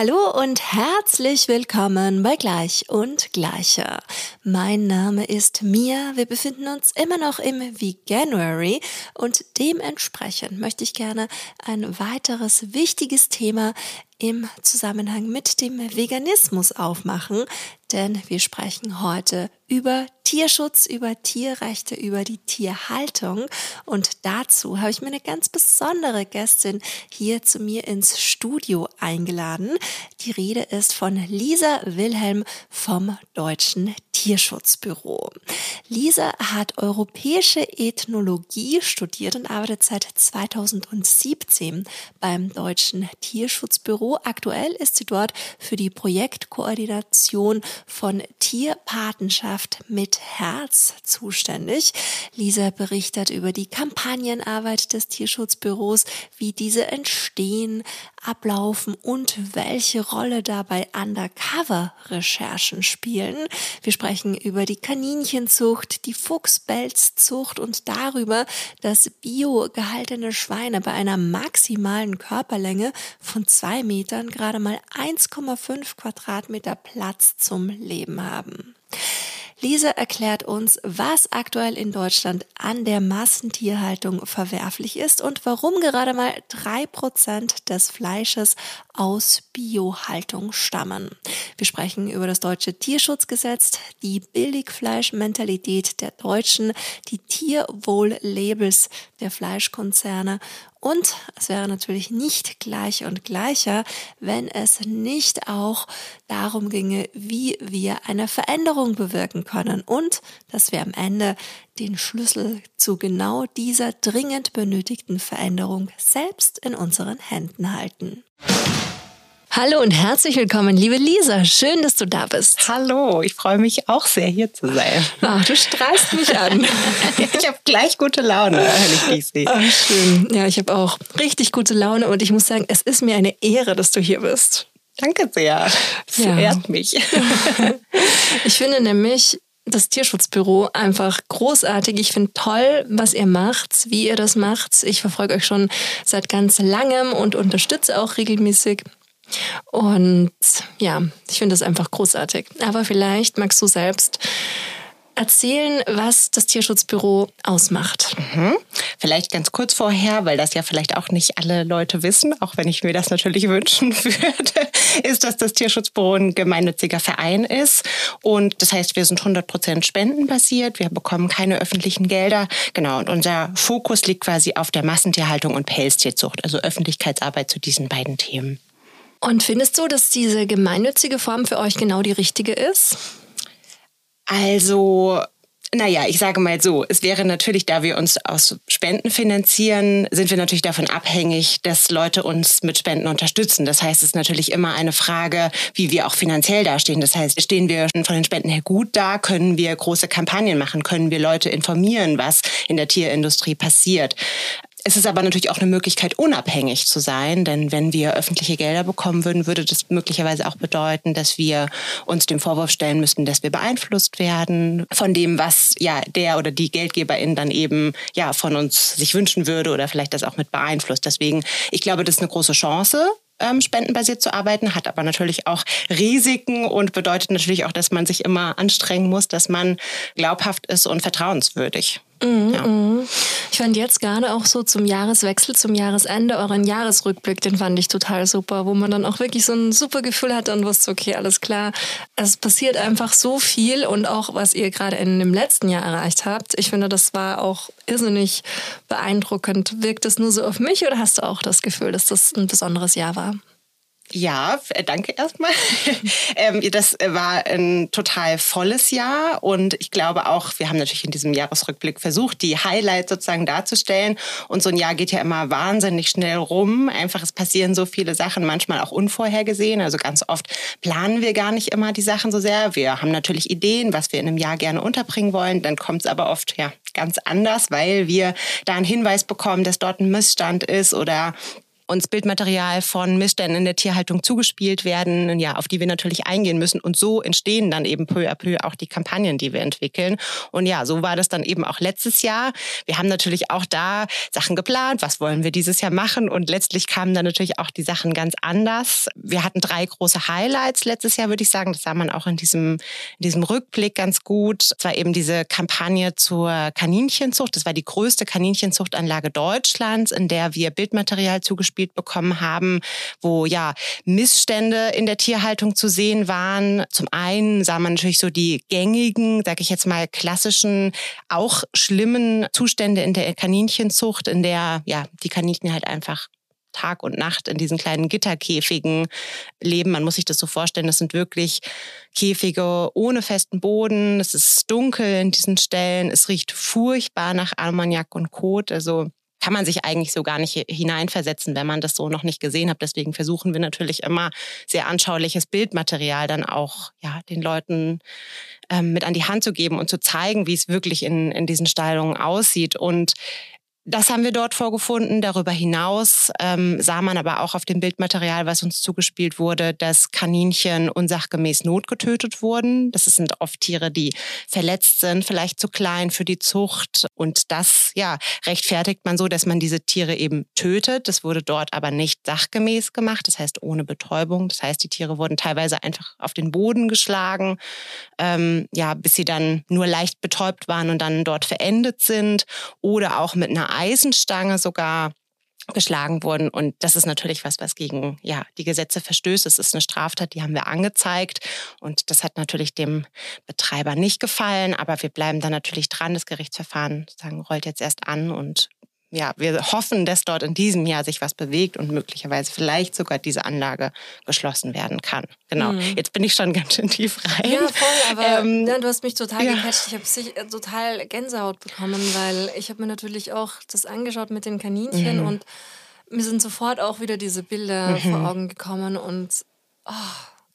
Hallo und herzlich willkommen bei Gleich und Gleicher. Mein Name ist Mia. Wir befinden uns immer noch im Veganuary und dementsprechend möchte ich gerne ein weiteres wichtiges Thema im Zusammenhang mit dem Veganismus aufmachen, denn wir sprechen heute über Tierschutz, über Tierrechte, über die Tierhaltung. Und dazu habe ich mir eine ganz besondere Gästin hier zu mir ins Studio eingeladen. Die Rede ist von Lisa Wilhelm vom Deutschen Tierschutzbüro. Lisa hat europäische Ethnologie studiert und arbeitet seit 2017 beim Deutschen Tierschutzbüro. Aktuell ist sie dort für die Projektkoordination von Tierpatenschaft mit Herz zuständig. Lisa berichtet über die Kampagnenarbeit des Tierschutzbüros, wie diese entstehen, ablaufen und welche Rolle dabei Undercover-Recherchen spielen. Wir sprechen über die Kaninchenzucht, die Fuchsbelzzucht und darüber, dass bio gehaltene Schweine bei einer maximalen Körperlänge von zwei Metern gerade mal 1,5 Quadratmeter Platz zum Leben haben. Lisa erklärt uns, was aktuell in Deutschland an der Massentierhaltung verwerflich ist und warum gerade mal drei Prozent des Fleisches aus Biohaltung stammen. Wir sprechen über das deutsche Tierschutzgesetz, die Billigfleischmentalität der Deutschen, die Tierwohl-Labels der Fleischkonzerne und es wäre natürlich nicht gleich und gleicher, wenn es nicht auch darum ginge, wie wir eine Veränderung bewirken können und dass wir am Ende den Schlüssel zu genau dieser dringend benötigten Veränderung selbst in unseren Händen halten. Hallo und herzlich willkommen, liebe Lisa. Schön, dass du da bist. Hallo, ich freue mich auch sehr, hier zu sein. Ach, du strahlst mich an. ich habe gleich gute Laune, wenn ich dich sehe. Ach, schön. Ja, ich habe auch richtig gute Laune und ich muss sagen, es ist mir eine Ehre, dass du hier bist. Danke sehr. Das ja. ehrt mich. ich finde nämlich, das Tierschutzbüro einfach großartig. Ich finde toll, was ihr macht, wie ihr das macht. Ich verfolge euch schon seit ganz langem und unterstütze auch regelmäßig. Und ja, ich finde das einfach großartig. Aber vielleicht magst du selbst erzählen, was das Tierschutzbüro ausmacht. Mhm. Vielleicht ganz kurz vorher, weil das ja vielleicht auch nicht alle Leute wissen, auch wenn ich mir das natürlich wünschen würde, ist, dass das Tierschutzbüro ein gemeinnütziger Verein ist. Und das heißt, wir sind 100 Prozent spendenbasiert. Wir bekommen keine öffentlichen Gelder. Genau. Und unser Fokus liegt quasi auf der Massentierhaltung und Pelztierzucht, also Öffentlichkeitsarbeit zu diesen beiden Themen. Und findest du, dass diese gemeinnützige Form für euch genau die richtige ist? Also naja, ich sage mal so, es wäre natürlich, da wir uns aus Spenden finanzieren, sind wir natürlich davon abhängig, dass Leute uns mit Spenden unterstützen. Das heißt, es ist natürlich immer eine Frage, wie wir auch finanziell dastehen. Das heißt, stehen wir von den Spenden her gut da? Können wir große Kampagnen machen? Können wir Leute informieren, was in der Tierindustrie passiert? Es ist aber natürlich auch eine Möglichkeit, unabhängig zu sein, denn wenn wir öffentliche Gelder bekommen würden, würde das möglicherweise auch bedeuten, dass wir uns dem Vorwurf stellen müssten, dass wir beeinflusst werden von dem, was ja der oder die Geldgeberin dann eben ja von uns sich wünschen würde oder vielleicht das auch mit beeinflusst. Deswegen, ich glaube, das ist eine große Chance, ähm, spendenbasiert zu arbeiten, hat aber natürlich auch Risiken und bedeutet natürlich auch, dass man sich immer anstrengen muss, dass man glaubhaft ist und vertrauenswürdig. Mhm, ja. Mhm. Ich fand jetzt gerade auch so zum Jahreswechsel, zum Jahresende euren Jahresrückblick, den fand ich total super, wo man dann auch wirklich so ein super Gefühl hatte und wusste, okay, alles klar. Es passiert einfach so viel und auch was ihr gerade in dem letzten Jahr erreicht habt. Ich finde, das war auch irrsinnig beeindruckend. Wirkt es nur so auf mich oder hast du auch das Gefühl, dass das ein besonderes Jahr war? Ja, äh, danke erstmal. Ähm, das war ein total volles Jahr und ich glaube auch, wir haben natürlich in diesem Jahresrückblick versucht, die Highlights sozusagen darzustellen. Und so ein Jahr geht ja immer wahnsinnig schnell rum. Einfach, es passieren so viele Sachen, manchmal auch unvorhergesehen. Also ganz oft planen wir gar nicht immer die Sachen so sehr. Wir haben natürlich Ideen, was wir in einem Jahr gerne unterbringen wollen. Dann kommt es aber oft ja ganz anders, weil wir da einen Hinweis bekommen, dass dort ein Missstand ist oder uns Bildmaterial von Missständen in der Tierhaltung zugespielt werden, ja, auf die wir natürlich eingehen müssen. Und so entstehen dann eben peu à peu auch die Kampagnen, die wir entwickeln. Und ja, so war das dann eben auch letztes Jahr. Wir haben natürlich auch da Sachen geplant. Was wollen wir dieses Jahr machen? Und letztlich kamen dann natürlich auch die Sachen ganz anders. Wir hatten drei große Highlights letztes Jahr, würde ich sagen. Das sah man auch in diesem, in diesem Rückblick ganz gut. Es war eben diese Kampagne zur Kaninchenzucht. Das war die größte Kaninchenzuchtanlage Deutschlands, in der wir Bildmaterial zugespielt bekommen haben, wo ja Missstände in der Tierhaltung zu sehen waren. Zum einen sah man natürlich so die gängigen, sage ich jetzt mal klassischen, auch schlimmen Zustände in der Kaninchenzucht, in der ja die Kaninchen halt einfach Tag und Nacht in diesen kleinen Gitterkäfigen leben. Man muss sich das so vorstellen, das sind wirklich Käfige ohne festen Boden. Es ist dunkel in diesen Stellen. Es riecht furchtbar nach Ammoniak und Kot. Also kann man sich eigentlich so gar nicht hineinversetzen, wenn man das so noch nicht gesehen hat. Deswegen versuchen wir natürlich immer sehr anschauliches Bildmaterial dann auch ja, den Leuten ähm, mit an die Hand zu geben und zu zeigen, wie es wirklich in, in diesen Stallungen aussieht. Und das haben wir dort vorgefunden. Darüber hinaus ähm, sah man aber auch auf dem Bildmaterial, was uns zugespielt wurde, dass Kaninchen unsachgemäß notgetötet wurden. Das sind oft Tiere, die verletzt sind, vielleicht zu klein für die Zucht. Und das ja, rechtfertigt man so, dass man diese Tiere eben tötet. Das wurde dort aber nicht sachgemäß gemacht, das heißt ohne Betäubung. Das heißt, die Tiere wurden teilweise einfach auf den Boden geschlagen, ähm, ja, bis sie dann nur leicht betäubt waren und dann dort verendet sind. Oder auch mit einer Eisenstange sogar geschlagen wurden. Und das ist natürlich was, was gegen ja, die Gesetze verstößt. Es ist eine Straftat, die haben wir angezeigt. Und das hat natürlich dem Betreiber nicht gefallen. Aber wir bleiben da natürlich dran. Das Gerichtsverfahren sagen, rollt jetzt erst an und ja, wir hoffen, dass dort in diesem Jahr sich was bewegt und möglicherweise vielleicht sogar diese Anlage geschlossen werden kann. Genau. Mhm. Jetzt bin ich schon ganz schön tief rein. Ja, voll, aber ähm, ja, du hast mich total ja. gecatcht. Ich habe äh, total Gänsehaut bekommen, weil ich habe mir natürlich auch das angeschaut mit den Kaninchen mhm. und mir sind sofort auch wieder diese Bilder mhm. vor Augen gekommen und oh,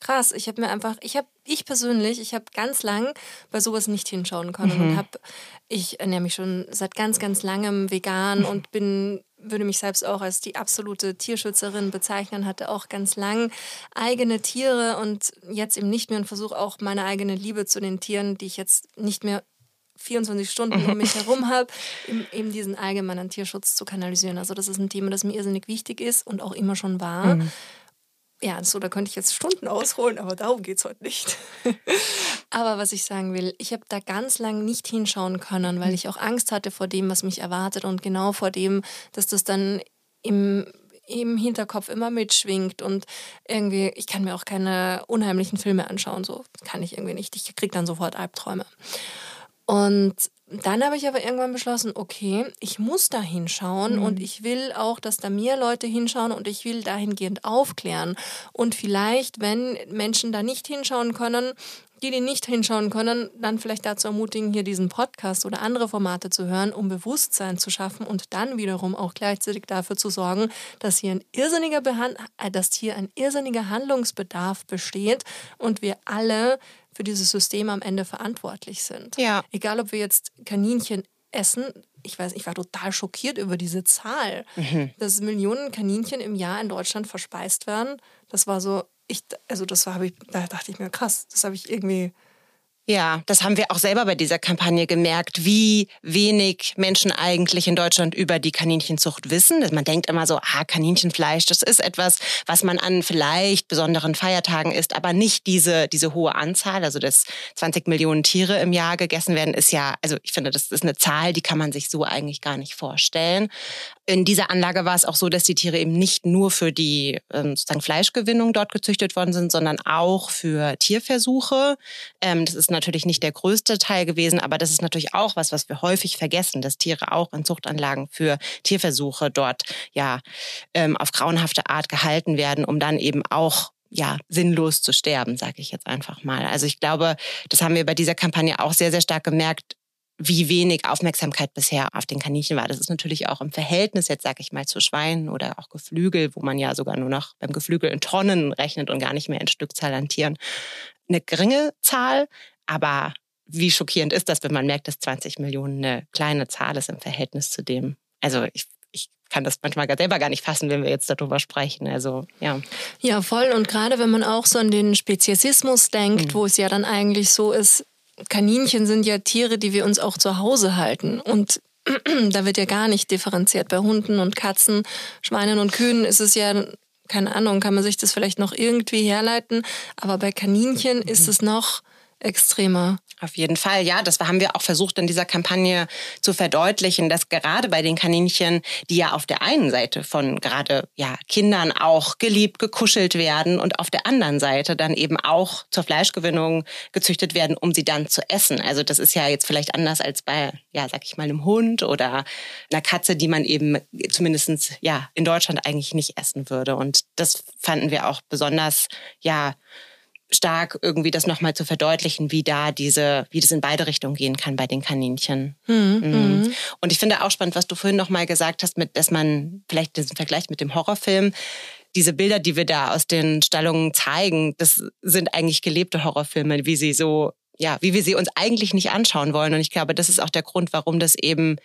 krass. Ich habe mir einfach, ich habe, ich persönlich, ich habe ganz lang bei sowas nicht hinschauen können mhm. und habe, ich ernähre mich schon seit ganz, ganz langem vegan mhm. und bin würde mich selbst auch als die absolute Tierschützerin bezeichnen, hatte auch ganz lang eigene Tiere und jetzt eben nicht mehr und versuche auch meine eigene Liebe zu den Tieren, die ich jetzt nicht mehr 24 Stunden um mich herum habe, eben diesen allgemeinen Tierschutz zu kanalisieren. Also das ist ein Thema, das mir irrsinnig wichtig ist und auch immer schon war. Mhm ja, so, da könnte ich jetzt Stunden ausholen, aber darum geht es heute nicht. aber was ich sagen will, ich habe da ganz lang nicht hinschauen können, weil ich auch Angst hatte vor dem, was mich erwartet und genau vor dem, dass das dann im im Hinterkopf immer mitschwingt und irgendwie, ich kann mir auch keine unheimlichen Filme anschauen, so kann ich irgendwie nicht. Ich kriege dann sofort Albträume. Und dann habe ich aber irgendwann beschlossen, okay, ich muss da hinschauen mhm. und ich will auch, dass da mehr Leute hinschauen und ich will dahingehend aufklären. Und vielleicht, wenn Menschen da nicht hinschauen können, die, die nicht hinschauen können, dann vielleicht dazu ermutigen, hier diesen Podcast oder andere Formate zu hören, um Bewusstsein zu schaffen und dann wiederum auch gleichzeitig dafür zu sorgen, dass hier ein irrsinniger, Behand äh, dass hier ein irrsinniger Handlungsbedarf besteht und wir alle für dieses System am Ende verantwortlich sind. Ja. Egal, ob wir jetzt Kaninchen essen, ich weiß, ich war total schockiert über diese Zahl, mhm. dass Millionen Kaninchen im Jahr in Deutschland verspeist werden. Das war so, ich, also das war, ich, da dachte ich mir, krass, das habe ich irgendwie ja, das haben wir auch selber bei dieser Kampagne gemerkt, wie wenig Menschen eigentlich in Deutschland über die Kaninchenzucht wissen. Man denkt immer so, ah, Kaninchenfleisch, das ist etwas, was man an vielleicht besonderen Feiertagen isst, aber nicht diese, diese hohe Anzahl. Also, dass 20 Millionen Tiere im Jahr gegessen werden, ist ja, also ich finde, das ist eine Zahl, die kann man sich so eigentlich gar nicht vorstellen. In dieser Anlage war es auch so, dass die Tiere eben nicht nur für die ähm, sozusagen Fleischgewinnung dort gezüchtet worden sind, sondern auch für Tierversuche. Ähm, das ist natürlich nicht der größte Teil gewesen, aber das ist natürlich auch was, was wir häufig vergessen, dass Tiere auch in Zuchtanlagen für Tierversuche dort ja ähm, auf grauenhafte Art gehalten werden, um dann eben auch ja, sinnlos zu sterben, sage ich jetzt einfach mal. Also ich glaube, das haben wir bei dieser Kampagne auch sehr, sehr stark gemerkt, wie wenig Aufmerksamkeit bisher auf den Kaninchen war. Das ist natürlich auch im Verhältnis jetzt, sage ich mal, zu Schweinen oder auch Geflügel, wo man ja sogar nur noch beim Geflügel in Tonnen rechnet und gar nicht mehr in Stückzahl an Tieren. Eine geringe Zahl, aber wie schockierend ist das, wenn man merkt, dass 20 Millionen eine kleine Zahl ist im Verhältnis zu dem? Also ich, ich kann das manchmal selber gar nicht fassen, wenn wir jetzt darüber sprechen. Also ja. Ja, voll. Und gerade wenn man auch so an den Speziesismus denkt, mhm. wo es ja dann eigentlich so ist, Kaninchen sind ja Tiere, die wir uns auch zu Hause halten. Und da wird ja gar nicht differenziert. Bei Hunden und Katzen, Schweinen und Kühen ist es ja, keine Ahnung, kann man sich das vielleicht noch irgendwie herleiten. Aber bei Kaninchen ist es noch extremer. Auf jeden Fall, ja. Das haben wir auch versucht in dieser Kampagne zu verdeutlichen, dass gerade bei den Kaninchen, die ja auf der einen Seite von gerade ja, Kindern auch geliebt, gekuschelt werden und auf der anderen Seite dann eben auch zur Fleischgewinnung gezüchtet werden, um sie dann zu essen. Also das ist ja jetzt vielleicht anders als bei, ja, sag ich mal, einem Hund oder einer Katze, die man eben zumindestens ja, in Deutschland eigentlich nicht essen würde. Und das fanden wir auch besonders, ja, stark irgendwie das nochmal zu verdeutlichen, wie da diese, wie das in beide Richtungen gehen kann bei den Kaninchen. Mhm. Mhm. Und ich finde auch spannend, was du vorhin nochmal gesagt hast, mit, dass man vielleicht diesen Vergleich mit dem Horrorfilm, diese Bilder, die wir da aus den Stallungen zeigen, das sind eigentlich gelebte Horrorfilme, wie sie so ja, wie wir sie uns eigentlich nicht anschauen wollen. Und ich glaube, das ist auch der Grund, warum das eben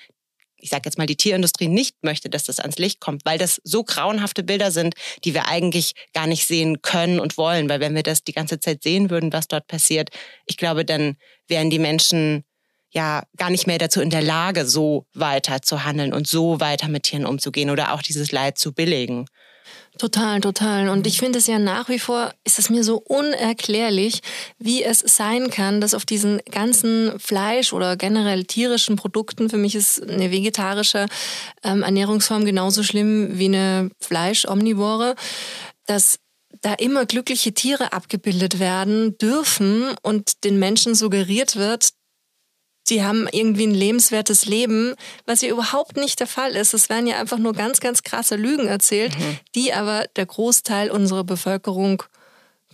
ich sage jetzt mal, die Tierindustrie nicht möchte, dass das ans Licht kommt, weil das so grauenhafte Bilder sind, die wir eigentlich gar nicht sehen können und wollen. Weil wenn wir das die ganze Zeit sehen würden, was dort passiert, ich glaube, dann wären die Menschen ja gar nicht mehr dazu in der Lage, so weiter zu handeln und so weiter mit Tieren umzugehen oder auch dieses Leid zu billigen. Total, total. Und ich finde es ja nach wie vor, ist es mir so unerklärlich, wie es sein kann, dass auf diesen ganzen Fleisch- oder generell tierischen Produkten, für mich ist eine vegetarische ähm, Ernährungsform genauso schlimm wie eine Fleisch-Omnivore, dass da immer glückliche Tiere abgebildet werden dürfen und den Menschen suggeriert wird, die haben irgendwie ein lebenswertes Leben, was ja überhaupt nicht der Fall ist. Es werden ja einfach nur ganz, ganz krasse Lügen erzählt, mhm. die aber der Großteil unserer Bevölkerung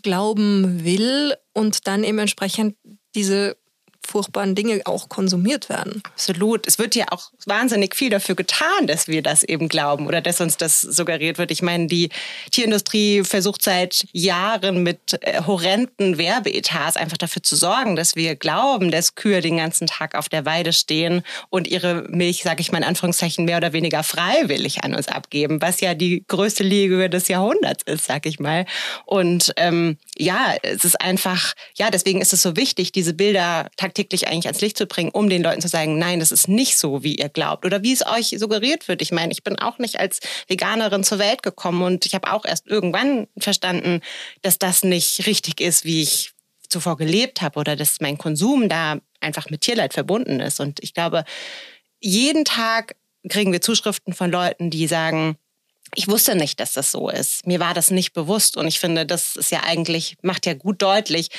glauben will und dann eben entsprechend diese furchtbaren Dinge auch konsumiert werden. Absolut. Es wird ja auch wahnsinnig viel dafür getan, dass wir das eben glauben oder dass uns das suggeriert wird. Ich meine, die Tierindustrie versucht seit Jahren mit äh, horrenden Werbeetats einfach dafür zu sorgen, dass wir glauben, dass Kühe den ganzen Tag auf der Weide stehen und ihre Milch, sage ich mal in Anführungszeichen, mehr oder weniger freiwillig an uns abgeben, was ja die größte Liege des Jahrhunderts ist, sag ich mal. Und ähm, ja, es ist einfach, ja, deswegen ist es so wichtig, diese Bilder tagtäglich eigentlich ans Licht zu bringen, um den Leuten zu sagen, nein, das ist nicht so, wie ihr glaubt oder wie es euch suggeriert wird. Ich meine, ich bin auch nicht als Veganerin zur Welt gekommen und ich habe auch erst irgendwann verstanden, dass das nicht richtig ist, wie ich zuvor gelebt habe oder dass mein Konsum da einfach mit Tierleid verbunden ist. Und ich glaube, jeden Tag kriegen wir Zuschriften von Leuten, die sagen, ich wusste nicht, dass das so ist. Mir war das nicht bewusst. Und ich finde, das ist ja eigentlich, macht ja gut deutlich,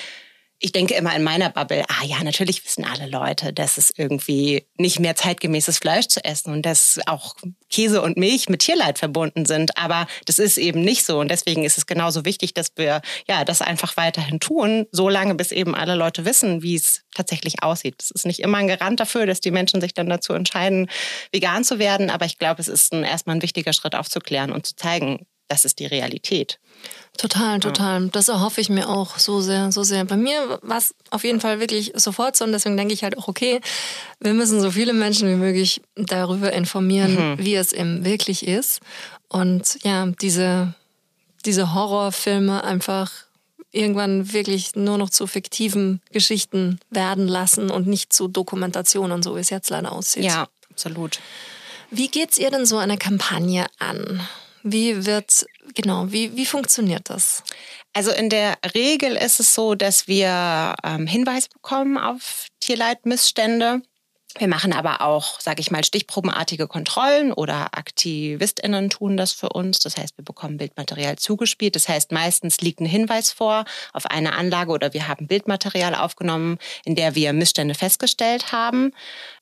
ich denke immer in meiner Bubble, ah ja, natürlich wissen alle Leute, dass es irgendwie nicht mehr zeitgemäßes Fleisch zu essen und dass auch Käse und Milch mit Tierleid verbunden sind. Aber das ist eben nicht so. Und deswegen ist es genauso wichtig, dass wir ja das einfach weiterhin tun, solange bis eben alle Leute wissen, wie es tatsächlich aussieht. Das ist nicht immer ein Garant dafür, dass die Menschen sich dann dazu entscheiden, vegan zu werden. Aber ich glaube, es ist ein, erstmal ein wichtiger Schritt aufzuklären und zu zeigen, das ist die Realität. Total, total. Ja. Das erhoffe ich mir auch so sehr, so sehr. Bei mir war es auf jeden Fall wirklich sofort so und deswegen denke ich halt auch, okay, wir müssen so viele Menschen wie möglich darüber informieren, mhm. wie es eben wirklich ist. Und ja, diese, diese Horrorfilme einfach irgendwann wirklich nur noch zu fiktiven Geschichten werden lassen und nicht zu Dokumentationen, so wie es jetzt leider aussieht. Ja, absolut. Wie geht's ihr denn so eine Kampagne an? Wie wird, genau, wie, wie funktioniert das? Also in der Regel ist es so, dass wir ähm, Hinweise bekommen auf Tierleidmissstände wir machen aber auch, sage ich mal, stichprobenartige Kontrollen oder AktivistInnen tun das für uns. Das heißt, wir bekommen Bildmaterial zugespielt. Das heißt, meistens liegt ein Hinweis vor auf eine Anlage oder wir haben Bildmaterial aufgenommen, in der wir Missstände festgestellt haben.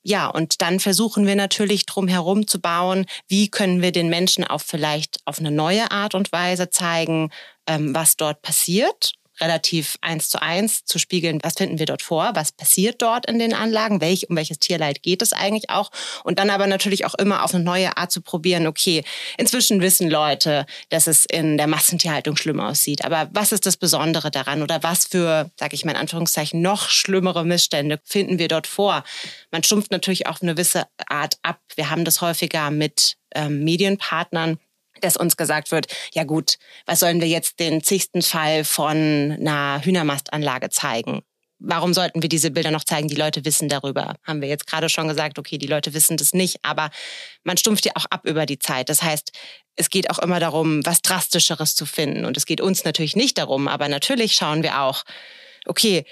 Ja, und dann versuchen wir natürlich drum herum zu bauen, wie können wir den Menschen auch vielleicht auf eine neue Art und Weise zeigen, ähm, was dort passiert relativ eins zu eins zu spiegeln, was finden wir dort vor, was passiert dort in den Anlagen, welch, um welches Tierleid geht es eigentlich auch. Und dann aber natürlich auch immer auf eine neue Art zu probieren, okay, inzwischen wissen Leute, dass es in der Massentierhaltung schlimm aussieht. Aber was ist das Besondere daran oder was für, sage ich mal in Anführungszeichen, noch schlimmere Missstände finden wir dort vor? Man stumpft natürlich auf eine gewisse Art ab. Wir haben das häufiger mit ähm, Medienpartnern, dass uns gesagt wird, ja gut, was sollen wir jetzt den zigsten Fall von einer Hühnermastanlage zeigen? Warum sollten wir diese Bilder noch zeigen? Die Leute wissen darüber. Haben wir jetzt gerade schon gesagt, okay, die Leute wissen das nicht, aber man stumpft ja auch ab über die Zeit. Das heißt, es geht auch immer darum, was Drastischeres zu finden. Und es geht uns natürlich nicht darum, aber natürlich schauen wir auch, okay,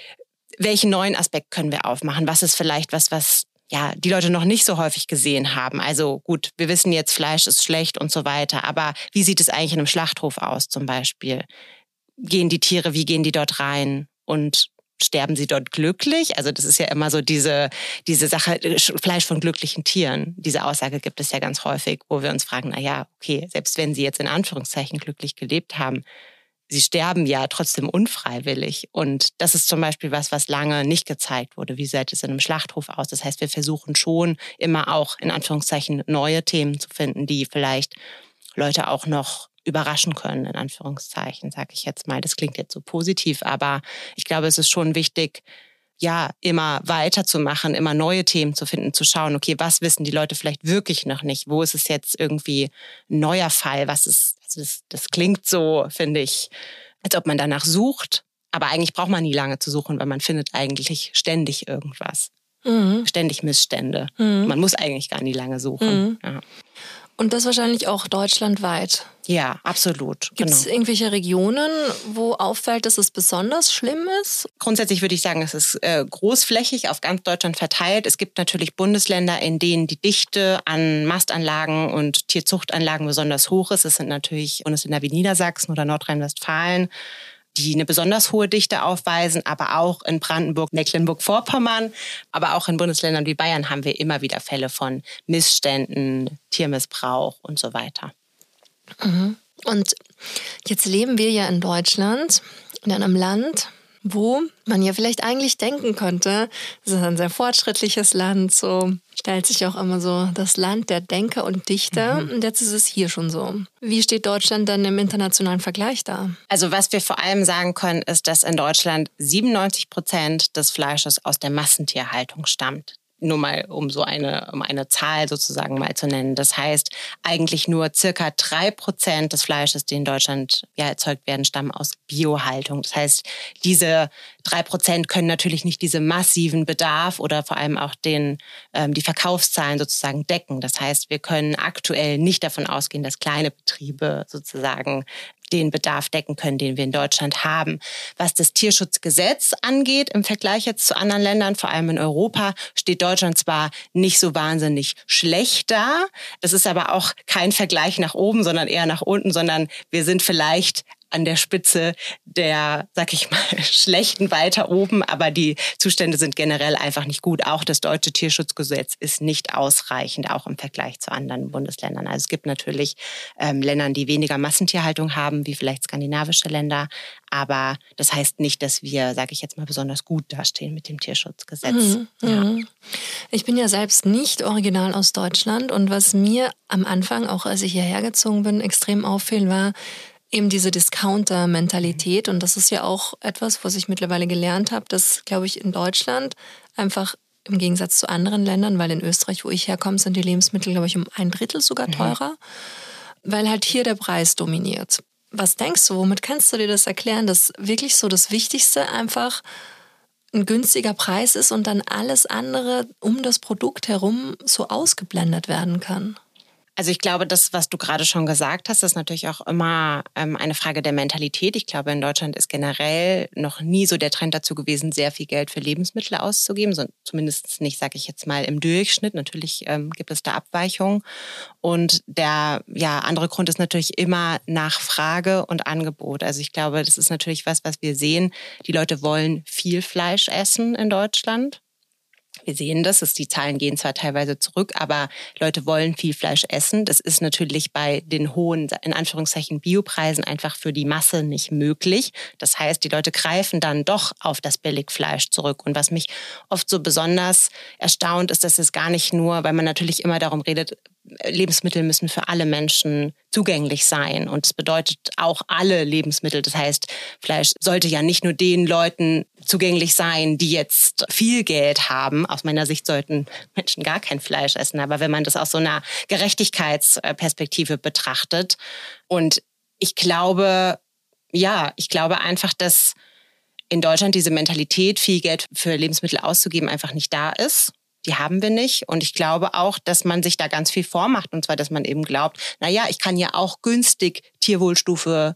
welchen neuen Aspekt können wir aufmachen? Was ist vielleicht was, was ja, die Leute noch nicht so häufig gesehen haben. Also gut, wir wissen jetzt, Fleisch ist schlecht und so weiter. Aber wie sieht es eigentlich in einem Schlachthof aus zum Beispiel? Gehen die Tiere, wie gehen die dort rein? Und sterben sie dort glücklich? Also das ist ja immer so diese, diese Sache, Fleisch von glücklichen Tieren. Diese Aussage gibt es ja ganz häufig, wo wir uns fragen, na ja, okay, selbst wenn sie jetzt in Anführungszeichen glücklich gelebt haben, sie sterben ja trotzdem unfreiwillig. Und das ist zum Beispiel was, was lange nicht gezeigt wurde. Wie sieht es in einem Schlachthof aus? Das heißt, wir versuchen schon immer auch in Anführungszeichen neue Themen zu finden, die vielleicht Leute auch noch überraschen können, in Anführungszeichen, sage ich jetzt mal. Das klingt jetzt so positiv, aber ich glaube, es ist schon wichtig, ja, immer weiterzumachen, immer neue Themen zu finden, zu schauen, okay, was wissen die Leute vielleicht wirklich noch nicht? Wo ist es jetzt irgendwie ein neuer Fall? Was ist, das, das klingt so, finde ich, als ob man danach sucht. Aber eigentlich braucht man nie lange zu suchen, weil man findet eigentlich ständig irgendwas. Mhm. Ständig Missstände. Mhm. Man muss eigentlich gar nie lange suchen. Mhm. Ja. Und das wahrscheinlich auch deutschlandweit. Ja, absolut. Gibt es genau. irgendwelche Regionen, wo auffällt, dass es besonders schlimm ist? Grundsätzlich würde ich sagen, es ist äh, großflächig auf ganz Deutschland verteilt. Es gibt natürlich Bundesländer, in denen die Dichte an Mastanlagen und Tierzuchtanlagen besonders hoch ist. Es sind natürlich Bundesländer wie Niedersachsen oder Nordrhein-Westfalen die eine besonders hohe Dichte aufweisen, aber auch in Brandenburg, Mecklenburg-Vorpommern, aber auch in Bundesländern wie Bayern haben wir immer wieder Fälle von Missständen, Tiermissbrauch und so weiter. Mhm. Und jetzt leben wir ja in Deutschland, in einem Land, wo man ja vielleicht eigentlich denken könnte, es ist ein sehr fortschrittliches Land, so stellt sich auch immer so das Land der Denker und Dichter. Mhm. Und jetzt ist es hier schon so. Wie steht Deutschland dann im internationalen Vergleich da? Also was wir vor allem sagen können, ist, dass in Deutschland 97 Prozent des Fleisches aus der Massentierhaltung stammt nur mal um so eine, um eine Zahl sozusagen mal zu nennen. Das heißt, eigentlich nur circa drei Prozent des Fleisches, die in Deutschland ja erzeugt werden, stammen aus Biohaltung. Das heißt, diese drei Prozent können natürlich nicht diese massiven Bedarf oder vor allem auch den, ähm, die Verkaufszahlen sozusagen decken. Das heißt, wir können aktuell nicht davon ausgehen, dass kleine Betriebe sozusagen den Bedarf decken können, den wir in Deutschland haben. Was das Tierschutzgesetz angeht, im Vergleich jetzt zu anderen Ländern, vor allem in Europa, steht Deutschland zwar nicht so wahnsinnig schlecht da. Das ist aber auch kein Vergleich nach oben, sondern eher nach unten, sondern wir sind vielleicht an der Spitze der, sag ich mal, schlechten weiter oben, aber die Zustände sind generell einfach nicht gut. Auch das deutsche Tierschutzgesetz ist nicht ausreichend, auch im Vergleich zu anderen Bundesländern. Also es gibt natürlich ähm, Länder, die weniger Massentierhaltung haben, wie vielleicht skandinavische Länder, aber das heißt nicht, dass wir, sage ich jetzt mal, besonders gut dastehen mit dem Tierschutzgesetz. Mhm, ja. Mhm. Ich bin ja selbst nicht original aus Deutschland und was mir am Anfang, auch als ich hierher gezogen bin, extrem auffiel, war, eben diese Discounter-Mentalität. Und das ist ja auch etwas, was ich mittlerweile gelernt habe, dass, glaube ich, in Deutschland einfach im Gegensatz zu anderen Ländern, weil in Österreich, wo ich herkomme, sind die Lebensmittel, glaube ich, um ein Drittel sogar mhm. teurer, mhm. weil halt hier der Preis dominiert. Was denkst du, womit kannst du dir das erklären, dass wirklich so das Wichtigste einfach ein günstiger Preis ist und dann alles andere um das Produkt herum so ausgeblendet werden kann? Also ich glaube, das, was du gerade schon gesagt hast, ist natürlich auch immer ähm, eine Frage der Mentalität. Ich glaube, in Deutschland ist generell noch nie so der Trend dazu gewesen, sehr viel Geld für Lebensmittel auszugeben. So, zumindest nicht, sage ich jetzt mal, im Durchschnitt. Natürlich ähm, gibt es da Abweichungen. Und der ja, andere Grund ist natürlich immer Nachfrage und Angebot. Also ich glaube, das ist natürlich was, was wir sehen. Die Leute wollen viel Fleisch essen in Deutschland Wir sehen das, dass die Zahlen gehen zwar teilweise zurück, aber Leute wollen viel Fleisch essen. Das ist natürlich bei den hohen, in Anführungszeichen, Biopreisen einfach für die Masse nicht möglich. Das heißt, die Leute greifen dann doch auf das Billigfleisch zurück. Und was mich oft so besonders erstaunt, ist, dass es gar nicht nur, weil man natürlich immer darum redet, Lebensmittel müssen für alle Menschen zugänglich sein. Und es bedeutet auch alle Lebensmittel. Das heißt, Fleisch sollte ja nicht nur den Leuten zugänglich sein, die jetzt viel Geld haben. Aus meiner Sicht sollten Menschen gar kein Fleisch essen. Aber wenn man das aus so einer Gerechtigkeitsperspektive betrachtet und ich glaube, ja, ich glaube einfach, dass in Deutschland diese Mentalität, viel Geld für Lebensmittel auszugeben, einfach nicht da ist die haben wir nicht. Und ich glaube auch, dass man sich da ganz viel vormacht. Und zwar, dass man eben glaubt, na ja, ich kann ja auch günstig Tierwohlstufe,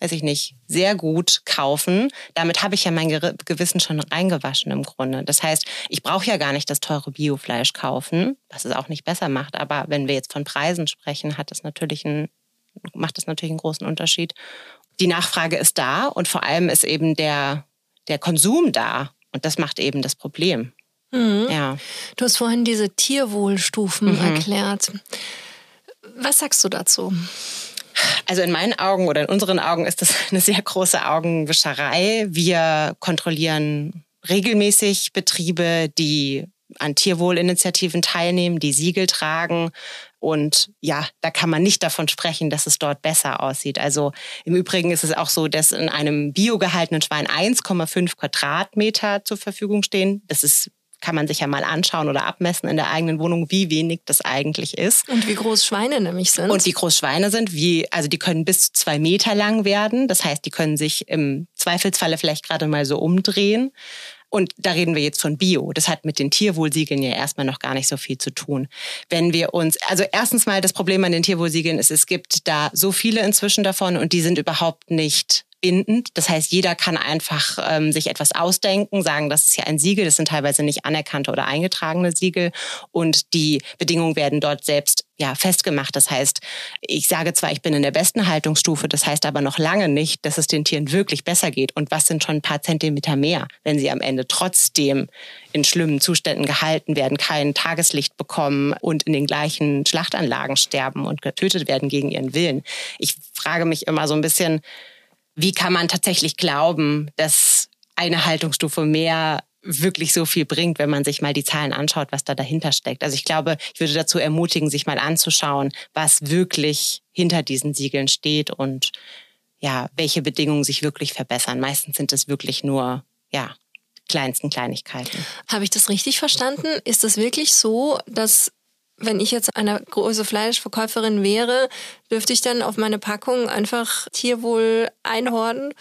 weiß ich nicht, sehr gut kaufen. Damit habe ich ja mein Gewissen schon reingewaschen im Grunde. Das heißt, ich brauche ja gar nicht das teure Biofleisch kaufen, was es auch nicht besser macht. Aber wenn wir jetzt von Preisen sprechen, hat das natürlich einen, macht das natürlich einen großen Unterschied. Die Nachfrage ist da und vor allem ist eben der, der Konsum da. Und das macht eben das Problem. Mhm. Ja. Du hast vorhin diese Tierwohlstufen mhm. erklärt. Was sagst du dazu? Also in meinen Augen oder in unseren Augen ist das eine sehr große Augenwischerei. Wir kontrollieren regelmäßig Betriebe, die an Tierwohlinitiativen teilnehmen, die Siegel tragen. Und ja, da kann man nicht davon sprechen, dass es dort besser aussieht. Also im Übrigen ist es auch so, dass in einem biogehaltenen Schwein 1,5 Quadratmeter zur Verfügung stehen. Das ist kann man sich ja mal anschauen oder abmessen in der eigenen Wohnung, wie wenig das eigentlich ist. Und wie groß Schweine nämlich sind. Und wie groß Schweine sind, wie, also die können bis zu zwei Meter lang werden. Das heißt, die können sich im Zweifelsfalle vielleicht gerade mal so umdrehen. Und da reden wir jetzt von Bio. Das hat mit den Tierwohlsiegeln ja erstmal noch gar nicht so viel zu tun. Wenn wir uns, also erstens mal das Problem an den Tierwohlsiegeln ist, es gibt da so viele inzwischen davon und die sind überhaupt nicht bindend. Das heißt, jeder kann einfach ähm, sich etwas ausdenken, sagen, das ist ja ein Siegel, das sind teilweise nicht anerkannte oder eingetragene Siegel und die Bedingungen werden dort selbst ja, festgemacht. Das heißt, ich sage zwar, ich bin in der besten Haltungsstufe, das heißt aber noch lange nicht, dass es den Tieren wirklich besser geht. Und was sind schon ein paar Zentimeter mehr, wenn sie am Ende trotzdem in schlimmen Zuständen gehalten werden, kein Tageslicht bekommen und in den gleichen Schlachtanlagen sterben und getötet werden gegen ihren Willen. Ich frage mich immer so ein bisschen, wie kann man tatsächlich glauben, dass eine Haltungsstufe mehr wirklich so viel bringt, wenn man sich mal die Zahlen anschaut, was da dahinter steckt. Also ich glaube, ich würde dazu ermutigen, sich mal anzuschauen, was wirklich hinter diesen Siegeln steht und ja, welche Bedingungen sich wirklich verbessern. Meistens sind es wirklich nur, ja, kleinsten Kleinigkeiten. Habe ich das richtig verstanden? Ist es wirklich so, dass wenn ich jetzt eine große Fleischverkäuferin wäre, dürfte ich dann auf meine Packung einfach Tierwohl einhorden,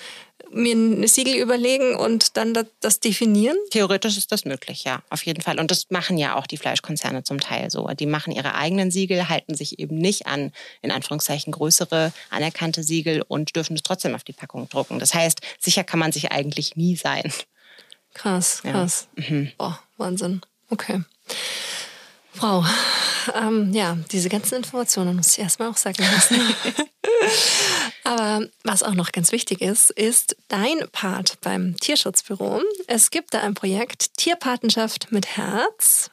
mir ein Siegel überlegen und dann das, definieren? Theoretisch ist das möglich, ja, auf jeden Fall. Und das machen ja auch die Fleischkonzerne zum Teil so. Die machen ihre eigenen Siegel, halten sich eben nicht an, in Anführungszeichen, größere anerkannte Siegel und dürfen es trotzdem auf die Packung drucken. Das heißt, sicher kann man sich eigentlich nie sein. Krass, krass. Ja. Mhm. Boah, Wahnsinn. Okay. Frau, ähm, ja, diese ganzen Informationen muss ich erstmal auch sagen lassen. Aber was auch noch ganz wichtig ist, ist dein Part beim Tierschutzbüro. Es gibt da ein Projekt Tierpatenschaft mit Herz.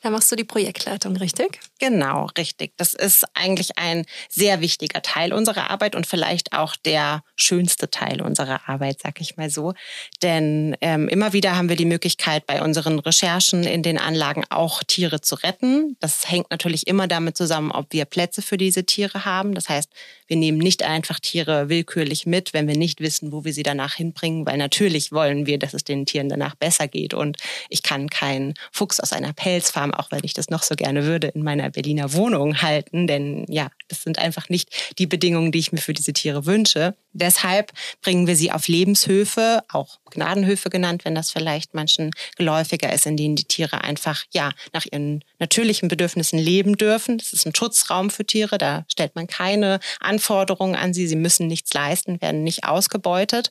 Da machst du die Projektleitung, richtig? Genau, richtig. Das ist eigentlich ein sehr wichtiger Teil unserer Arbeit und vielleicht auch der schönste Teil unserer Arbeit, sag ich mal so. Denn ähm, immer wieder haben wir die Möglichkeit, bei unseren Recherchen in den Anlagen auch Tiere zu retten. Das hängt natürlich immer damit zusammen, ob wir Plätze für diese Tiere haben. Das heißt, wir nehmen nicht einfach Tiere willkürlich mit, wenn wir nicht wissen, wo wir sie danach hinbringen, weil natürlich wollen wir, dass es den Tieren danach besser geht. Und ich kann keinen Fuchs aus einer Pelzfarm, auch wenn ich das noch so gerne würde, in meiner Berliner Wohnung halten. Denn ja, das sind einfach nicht die Bedingungen, die ich mir für diese Tiere wünsche. Deshalb bringen wir sie auf Lebenshöfe, auch Gnadenhöfe genannt, wenn das vielleicht manchen geläufiger ist, in denen die Tiere einfach ja nach ihren natürlichen Bedürfnissen leben dürfen. Das ist ein Schutzraum für Tiere, da stellt man keine Anforderungen an sie, sie müssen nichts leisten, werden nicht ausgebeutet.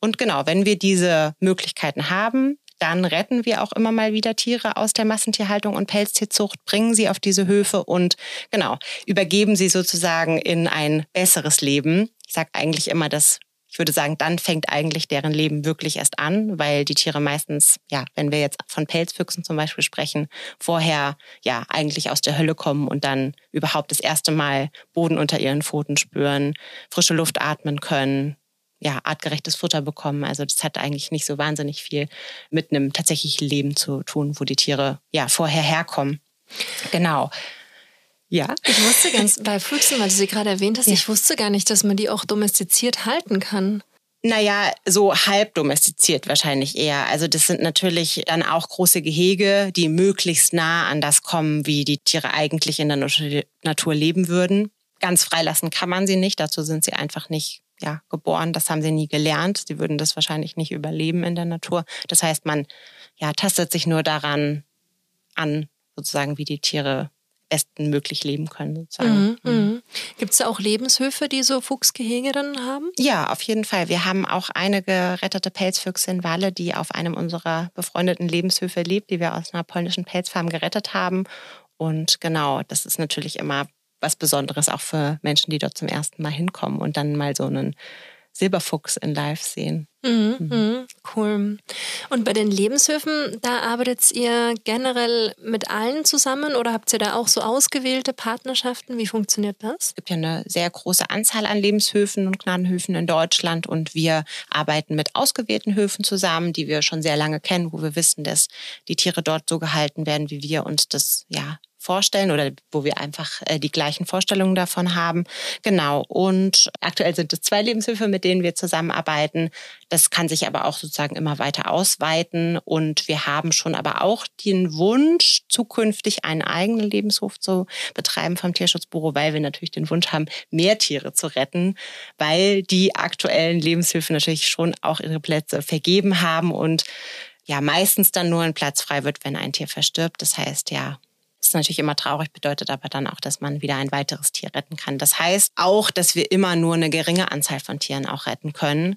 Und genau, wenn wir diese Möglichkeiten haben, dann retten wir auch immer mal wieder Tiere aus der Massentierhaltung und Pelztierzucht, bringen sie auf diese Höfe und genau, übergeben sie sozusagen in ein besseres Leben. Ich sage eigentlich immer, dass ich würde sagen, dann fängt eigentlich deren Leben wirklich erst an, weil die Tiere meistens, ja, wenn wir jetzt von Pelzfüchsen zum Beispiel sprechen, vorher ja eigentlich aus der Hölle kommen und dann überhaupt das erste Mal Boden unter ihren Pfoten spüren, frische Luft atmen können, ja, artgerechtes Futter bekommen. Also das hat eigentlich nicht so wahnsinnig viel mit einem tatsächlichen Leben zu tun, wo die Tiere ja vorher herkommen. Genau. Ja. Ich wusste ganz, bei Füchsen, weil du sie gerade erwähnt hast, ja. ich wusste gar nicht, dass man die auch domestiziert halten kann. Naja, so halb domestiziert wahrscheinlich eher. Also das sind natürlich dann auch große Gehege, die möglichst nah an das kommen, wie die Tiere eigentlich in der Natur leben würden. Ganz freilassen kann man sie nicht, dazu sind sie einfach nicht ja, geboren, das haben sie nie gelernt. Sie würden das wahrscheinlich nicht überleben in der Natur. Das heißt, man ja, tastet sich nur daran an, sozusagen, wie die Tiere bestmöglich leben können. Sozusagen. Mhm, mhm. Gibt es auch Lebenshöfe, die so Fuchsgehege dann haben? Ja, auf jeden Fall. Wir haben auch eine gerettete Pelzfüchse in Walle, die auf einem unserer befreundeten Lebenshöfe lebt, die wir aus einer polnischen Pelzfarm gerettet haben. Und genau, das ist natürlich immer was Besonderes auch für Menschen, die dort zum ersten Mal hinkommen und dann mal so einen Silberfuchs in Live sehen. Mhm, mhm. mhm. Cool. Und bei den Lebenshöfen, da arbeitet ihr generell mit allen zusammen oder habt ihr da auch so ausgewählte Partnerschaften? Wie funktioniert das? Es gibt ja eine sehr große Anzahl an Lebenshöfen und Gnadenhöfen in Deutschland und wir arbeiten mit ausgewählten Höfen zusammen, die wir schon sehr lange kennen, wo wir wissen, dass die Tiere dort so gehalten werden, wie wir uns das ja vorstellen oder wo wir einfach äh, die gleichen Vorstellungen davon haben. Genau. Und aktuell sind es zwei Lebenshilfe, mit denen wir zusammenarbeiten. Das kann sich aber auch sozusagen immer weiter ausweiten. Und wir haben schon aber auch den Wunsch, zukünftig einen eigenen Lebenshof zu betreiben vom Tierschutzbüro, weil wir natürlich den Wunsch haben, mehr Tiere zu retten, weil die aktuellen Lebenshilfen natürlich schon auch ihre Plätze vergeben haben und ja, meistens dann nur ein Platz frei wird, wenn ein Tier verstirbt. Das heißt, ja, ist natürlich immer traurig, bedeutet aber dann auch, dass man wieder ein weiteres Tier retten kann. Das heißt auch, dass wir immer nur eine geringe Anzahl von Tieren auch retten können.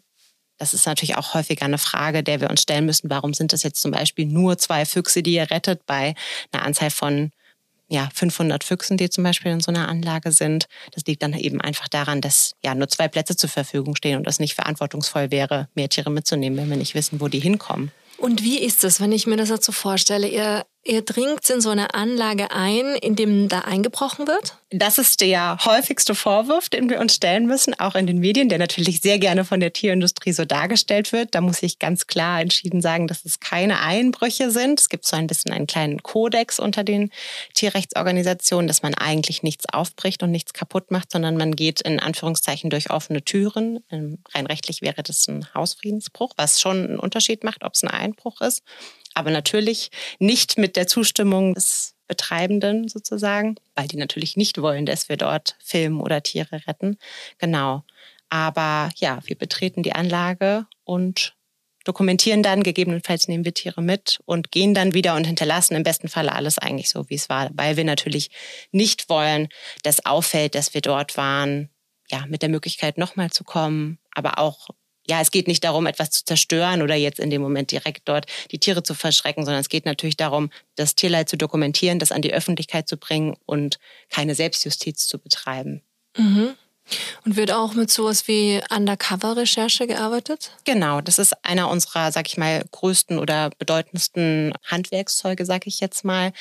Das ist natürlich auch häufiger eine Frage, der wir uns stellen müssen. Warum sind das jetzt zum Beispiel nur zwei Füchse, die ihr rettet bei einer Anzahl von ja, 500 Füchsen, die zum Beispiel in so einer Anlage sind. Das liegt dann eben einfach daran, dass ja nur zwei Plätze zur Verfügung stehen und das nicht verantwortungsvoll wäre, mehr Tiere mitzunehmen, wenn wir nicht wissen, wo die hinkommen. Und wie ist es, wenn ich mir das dazu vorstelle? Ihr Ihr dringt in so eine Anlage ein, in dem da eingebrochen wird? Das ist der häufigste Vorwurf, den wir uns stellen müssen, auch in den Medien, der natürlich sehr gerne von der Tierindustrie so dargestellt wird. Da muss ich ganz klar entschieden sagen, dass es keine Einbrüche sind. Es gibt so ein bisschen einen kleinen Kodex unter den Tierrechtsorganisationen, dass man eigentlich nichts aufbricht und nichts kaputt macht, sondern man geht in Anführungszeichen durch offene Türen. Ähm, rein rechtlich wäre das ein Hausfriedensbruch, was schon einen Unterschied macht, ob es ein Einbruch ist aber natürlich nicht mit der Zustimmung des Betreibenden sozusagen, weil die natürlich nicht wollen, dass wir dort filmen oder Tiere retten. Genau. Aber ja, wir betreten die Anlage und dokumentieren dann, gegebenenfalls nehmen wir Tiere mit und gehen dann wieder und hinterlassen im besten Fall alles eigentlich so, wie es war, weil wir natürlich nicht wollen, dass auffällt, dass wir dort waren, ja, mit der Möglichkeit nochmal zu kommen, aber auch ja, es geht nicht darum, etwas zu zerstören oder jetzt in dem Moment direkt dort die Tiere zu verschrecken, sondern es geht natürlich darum, das Tierleid zu dokumentieren, das an die Öffentlichkeit zu bringen und keine Selbstjustiz zu betreiben. Mhm. Und wird auch mit sowas wie Undercover-Recherche gearbeitet? Genau, das ist einer unserer, sag ich mal, größten oder bedeutendsten Handwerkszeuge, sag ich jetzt mal.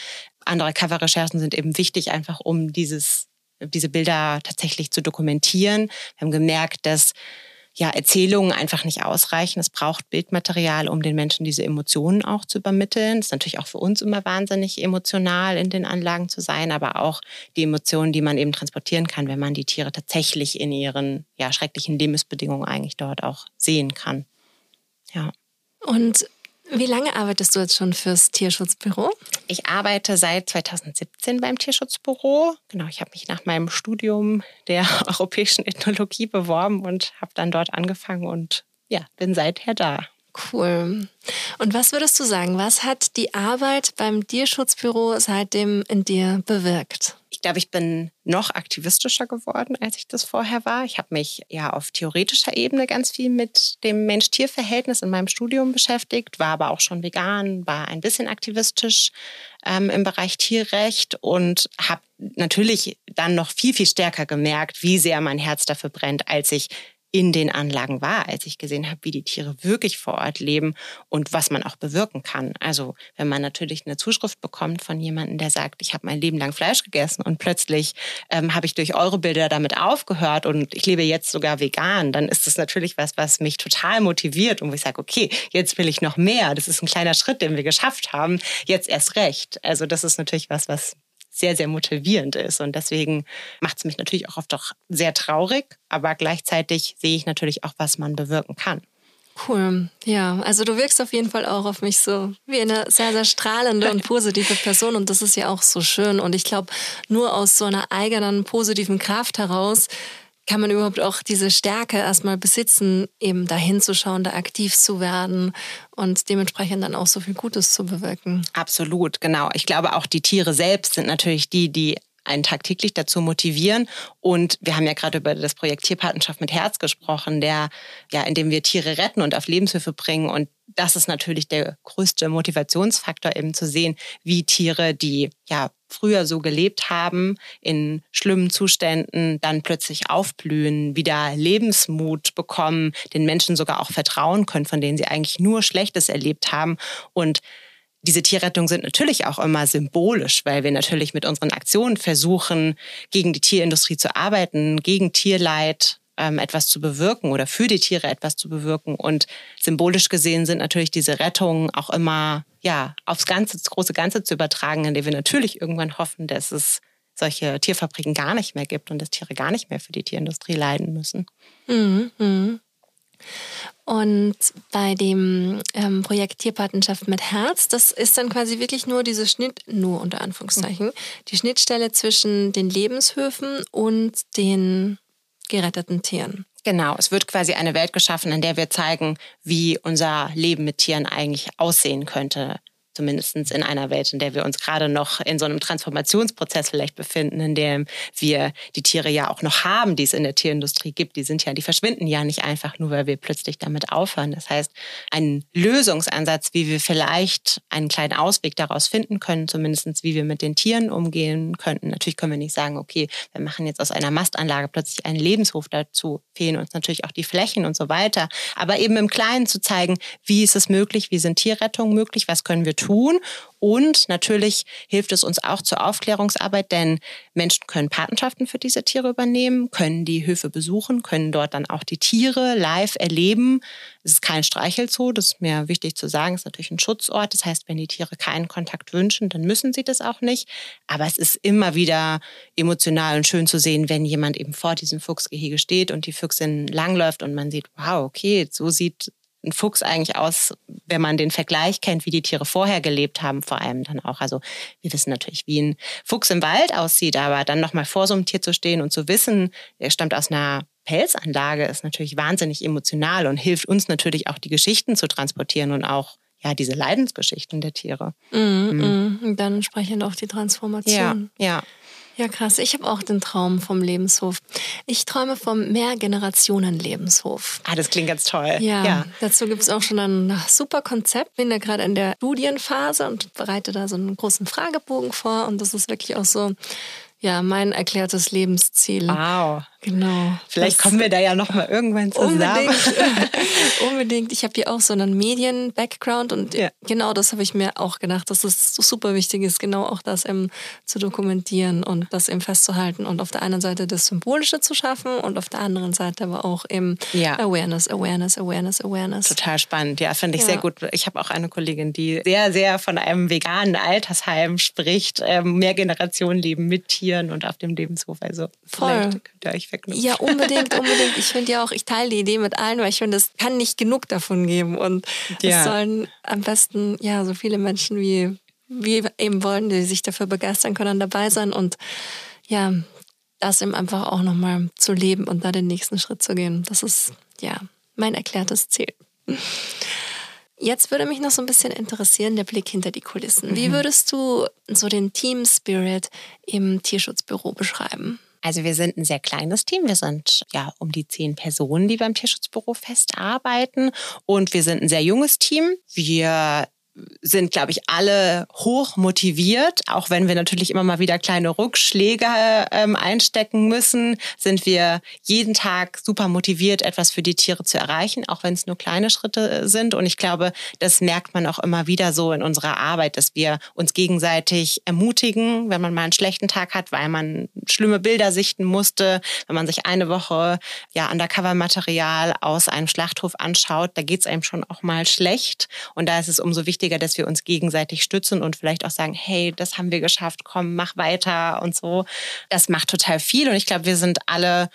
Undercover-Recherchen sind eben wichtig, einfach um dieses, diese Bilder tatsächlich zu dokumentieren. Wir haben gemerkt, dass ja, Erzählungen einfach nicht ausreichen. Es braucht Bildmaterial, um den Menschen diese Emotionen auch zu übermitteln. Es ist natürlich auch für uns immer wahnsinnig emotional, in den Anlagen zu sein, aber auch die Emotionen, die man eben transportieren kann, wenn man die Tiere tatsächlich in ihren ja, schrecklichen Lebensbedingungen eigentlich dort auch sehen kann. Ja. Und wie lange arbeitest du jetzt schon fürs Tierschutzbüro? Ich arbeite seit 2017 beim Tierschutzbüro. Genau, ich habe mich nach meinem Studium der europäischen Ethnologie beworben und habe dann dort angefangen und ja, bin seither da. Cool. Und was würdest du sagen, was hat die Arbeit beim Tierschutzbüro seitdem in dir bewirkt? Ich glaube, ich bin noch aktivistischer geworden, als ich das vorher war. Ich habe mich ja auf theoretischer Ebene ganz viel mit dem Mensch-Tier-Verhältnis in meinem Studium beschäftigt, war aber auch schon vegan, war ein bisschen aktivistisch ähm, im Bereich Tierrecht und habe natürlich dann noch viel, viel stärker gemerkt, wie sehr mein Herz dafür brennt, als ich in den Anlagen war, als ich gesehen habe, wie die Tiere wirklich vor Ort leben und was man auch bewirken kann. Also wenn man natürlich eine Zuschrift bekommt von jemandem, der sagt, ich habe mein Leben lang Fleisch gegessen und plötzlich ähm, habe ich durch eure Bilder damit aufgehört und ich lebe jetzt sogar vegan, dann ist das natürlich was, was mich total motiviert und wo ich sage, okay, jetzt will ich noch mehr. Das ist ein kleiner Schritt, den wir geschafft haben. Jetzt erst recht. Also das ist natürlich was, was sehr, sehr motivierend ist. Und deswegen macht es mich natürlich auch oft auch sehr traurig, aber gleichzeitig sehe ich natürlich auch, was man bewirken kann. Cool. Ja, also du wirkst auf jeden Fall auch auf mich so wie eine sehr, sehr strahlende und positive Person. Und das ist ja auch so schön. Und ich glaube, nur aus so einer eigenen positiven Kraft heraus kann man überhaupt auch diese Stärke erstmal besitzen, eben dahin zu schauen, da aktiv zu werden und dementsprechend dann auch so viel Gutes zu bewirken. Absolut, genau. Ich glaube, auch die Tiere selbst sind natürlich die, die einen tagtäglich dazu motivieren. Und wir haben ja gerade über das Projekt Tierpartnerschaft mit Herz gesprochen, der, ja, in dem wir Tiere retten und auf Lebenshilfe bringen. Und das ist natürlich der größte Motivationsfaktor, eben zu sehen, wie Tiere, die ja früher so gelebt haben, in schlimmen Zuständen, dann plötzlich aufblühen, wieder Lebensmut bekommen, den Menschen sogar auch vertrauen können, von denen sie eigentlich nur Schlechtes erlebt haben. Und diese Tierrettung sind natürlich auch immer symbolisch, weil wir natürlich mit unseren Aktionen versuchen, gegen die Tierindustrie zu arbeiten, gegen Tierleid ähm, etwas zu bewirken oder für die Tiere etwas zu bewirken. Und symbolisch gesehen sind natürlich diese Rettungen auch immer ja aufs ganze, das große Ganze zu übertragen, indem wir natürlich irgendwann hoffen, dass es solche Tierfabriken gar nicht mehr gibt und dass Tiere gar nicht mehr für die Tierindustrie leiden müssen. Mhm. Mhm. Und bei dem ähm, Projekt Tierpartnerschaft mit Herz, das ist dann quasi wirklich nur diese Schnitt, nur unter Anführungszeichen, die Schnittstelle zwischen den Lebenshöfen und den geretteten Tieren. Genau, es wird quasi eine Welt geschaffen, in der wir zeigen, wie unser Leben mit Tieren eigentlich aussehen könnte zumindest in einer Welt, in der wir uns gerade noch in so einem Transformationsprozess vielleicht befinden, in dem wir die Tiere ja auch noch haben, die es in der Tierindustrie gibt. Die sind ja, die verschwinden ja nicht einfach nur, weil wir plötzlich damit aufhören. Das heißt, ein Lösungsansatz, wie wir vielleicht einen kleinen Ausweg daraus finden können, zumindest wie wir mit den Tieren umgehen könnten. Natürlich können wir nicht sagen, okay, wir machen jetzt aus einer Mastanlage plötzlich einen Lebenshof dazu, fehlen uns natürlich auch die Flächen und so weiter. Aber eben im Kleinen zu zeigen, wie ist es möglich, wie sind Tierrettungen möglich, was können wir tun, tun. Und natürlich hilft es uns auch zur Aufklärungsarbeit, denn Menschen können Patenschaften für diese Tiere übernehmen, können die Höfe besuchen, können dort dann auch die Tiere live erleben. Es ist kein Streichelzoo, das ist mir wichtig zu sagen, es ist natürlich ein Schutzort. Das heißt, wenn die Tiere keinen Kontakt wünschen, dann müssen sie das auch nicht. Aber es ist immer wieder emotional und schön zu sehen, wenn jemand eben vor diesem Fuchsgehege steht und die Füchsin langläuft und man sieht, wow, okay, so sieht ein Fuchs eigentlich aus, wenn man den Vergleich kennt, wie die Tiere vorher gelebt haben, vor allem dann auch. Also wir wissen natürlich, wie ein Fuchs im Wald aussieht, aber dann nochmal vor so einem Tier zu stehen und zu wissen, er stammt aus einer Pelzanlage, ist natürlich wahnsinnig emotional und hilft uns natürlich auch, die Geschichten zu transportieren und auch ja, diese Leidensgeschichten der Tiere. Mhm. Und dann entsprechend auch die Transformation. Ja, ja. Ja, krass. Ich habe auch den Traum vom Lebenshof. Ich träume vom Mehrgenerationen-Lebenshof. Ah, das klingt ganz toll. Ja, ja. dazu gibt es auch schon ein super Konzept. Bin da gerade in der Studienphase und bereite da so einen großen Fragebogen vor. Und das ist wirklich auch so ja, mein erklärtes Lebensziel. Wow. Genau. Vielleicht kommen wir da ja noch mal irgendwann zusammen. Unbedingt. Unbedingt. Ich habe hier auch so einen Medien-Background und ja. genau das habe ich mir auch gedacht, dass es so super wichtig ist, genau auch das eben zu dokumentieren und das eben festzuhalten und auf der einen Seite das Symbolische zu schaffen und auf der anderen Seite aber auch eben ja. Awareness, Awareness, Awareness, Awareness. Total spannend. Ja, finde ich ja. sehr gut. Ich habe auch eine Kollegin, die sehr, sehr von einem veganen Altersheim spricht, ähm, Mehrgenerationenleben mit Tieren und auf dem Lebenshof. Also Voll. könnt ihr euch verknüpfen. Ja, unbedingt, unbedingt. Ich finde ja auch, ich teile die Idee mit allen, weil ich finde, es kann nicht genug davon geben. Und ja. es sollen am besten ja so viele Menschen wie wir eben wollen, die sich dafür begeistern können, dabei sein und ja, das eben einfach auch nochmal zu leben und da den nächsten Schritt zu gehen. Das ist ja mein erklärtes Ziel. Jetzt würde mich noch so ein bisschen interessieren, der Blick hinter die Kulissen. Wie mhm. würdest du so den Team Spirit im Tierschutzbüro beschreiben? Also wir sind ein sehr kleines Team. Wir sind ja um die zehn Personen, die beim Tierschutzbüro festarbeiten. Und wir sind ein sehr junges Team. Wir sind, glaube ich, alle hoch motiviert. Auch wenn wir natürlich immer mal wieder kleine Rückschläge ähm, einstecken müssen, sind wir jeden Tag super motiviert, etwas für die Tiere zu erreichen, auch wenn es nur kleine Schritte äh, sind. Und ich glaube, das merkt man auch immer wieder so in unserer Arbeit, dass wir uns gegenseitig ermutigen, wenn man mal einen schlechten Tag hat, weil man schlimme Bilder sichten musste, wenn man sich eine Woche ja Undercover-Material aus einem Schlachthof anschaut, da geht es einem schon auch mal schlecht. Und da ist es umso wichtiger, wichtiger, dass wir uns gegenseitig stützen und vielleicht auch sagen, hey, das haben wir geschafft, komm, mach weiter und so. Das macht total viel und ich glaube, wir sind alle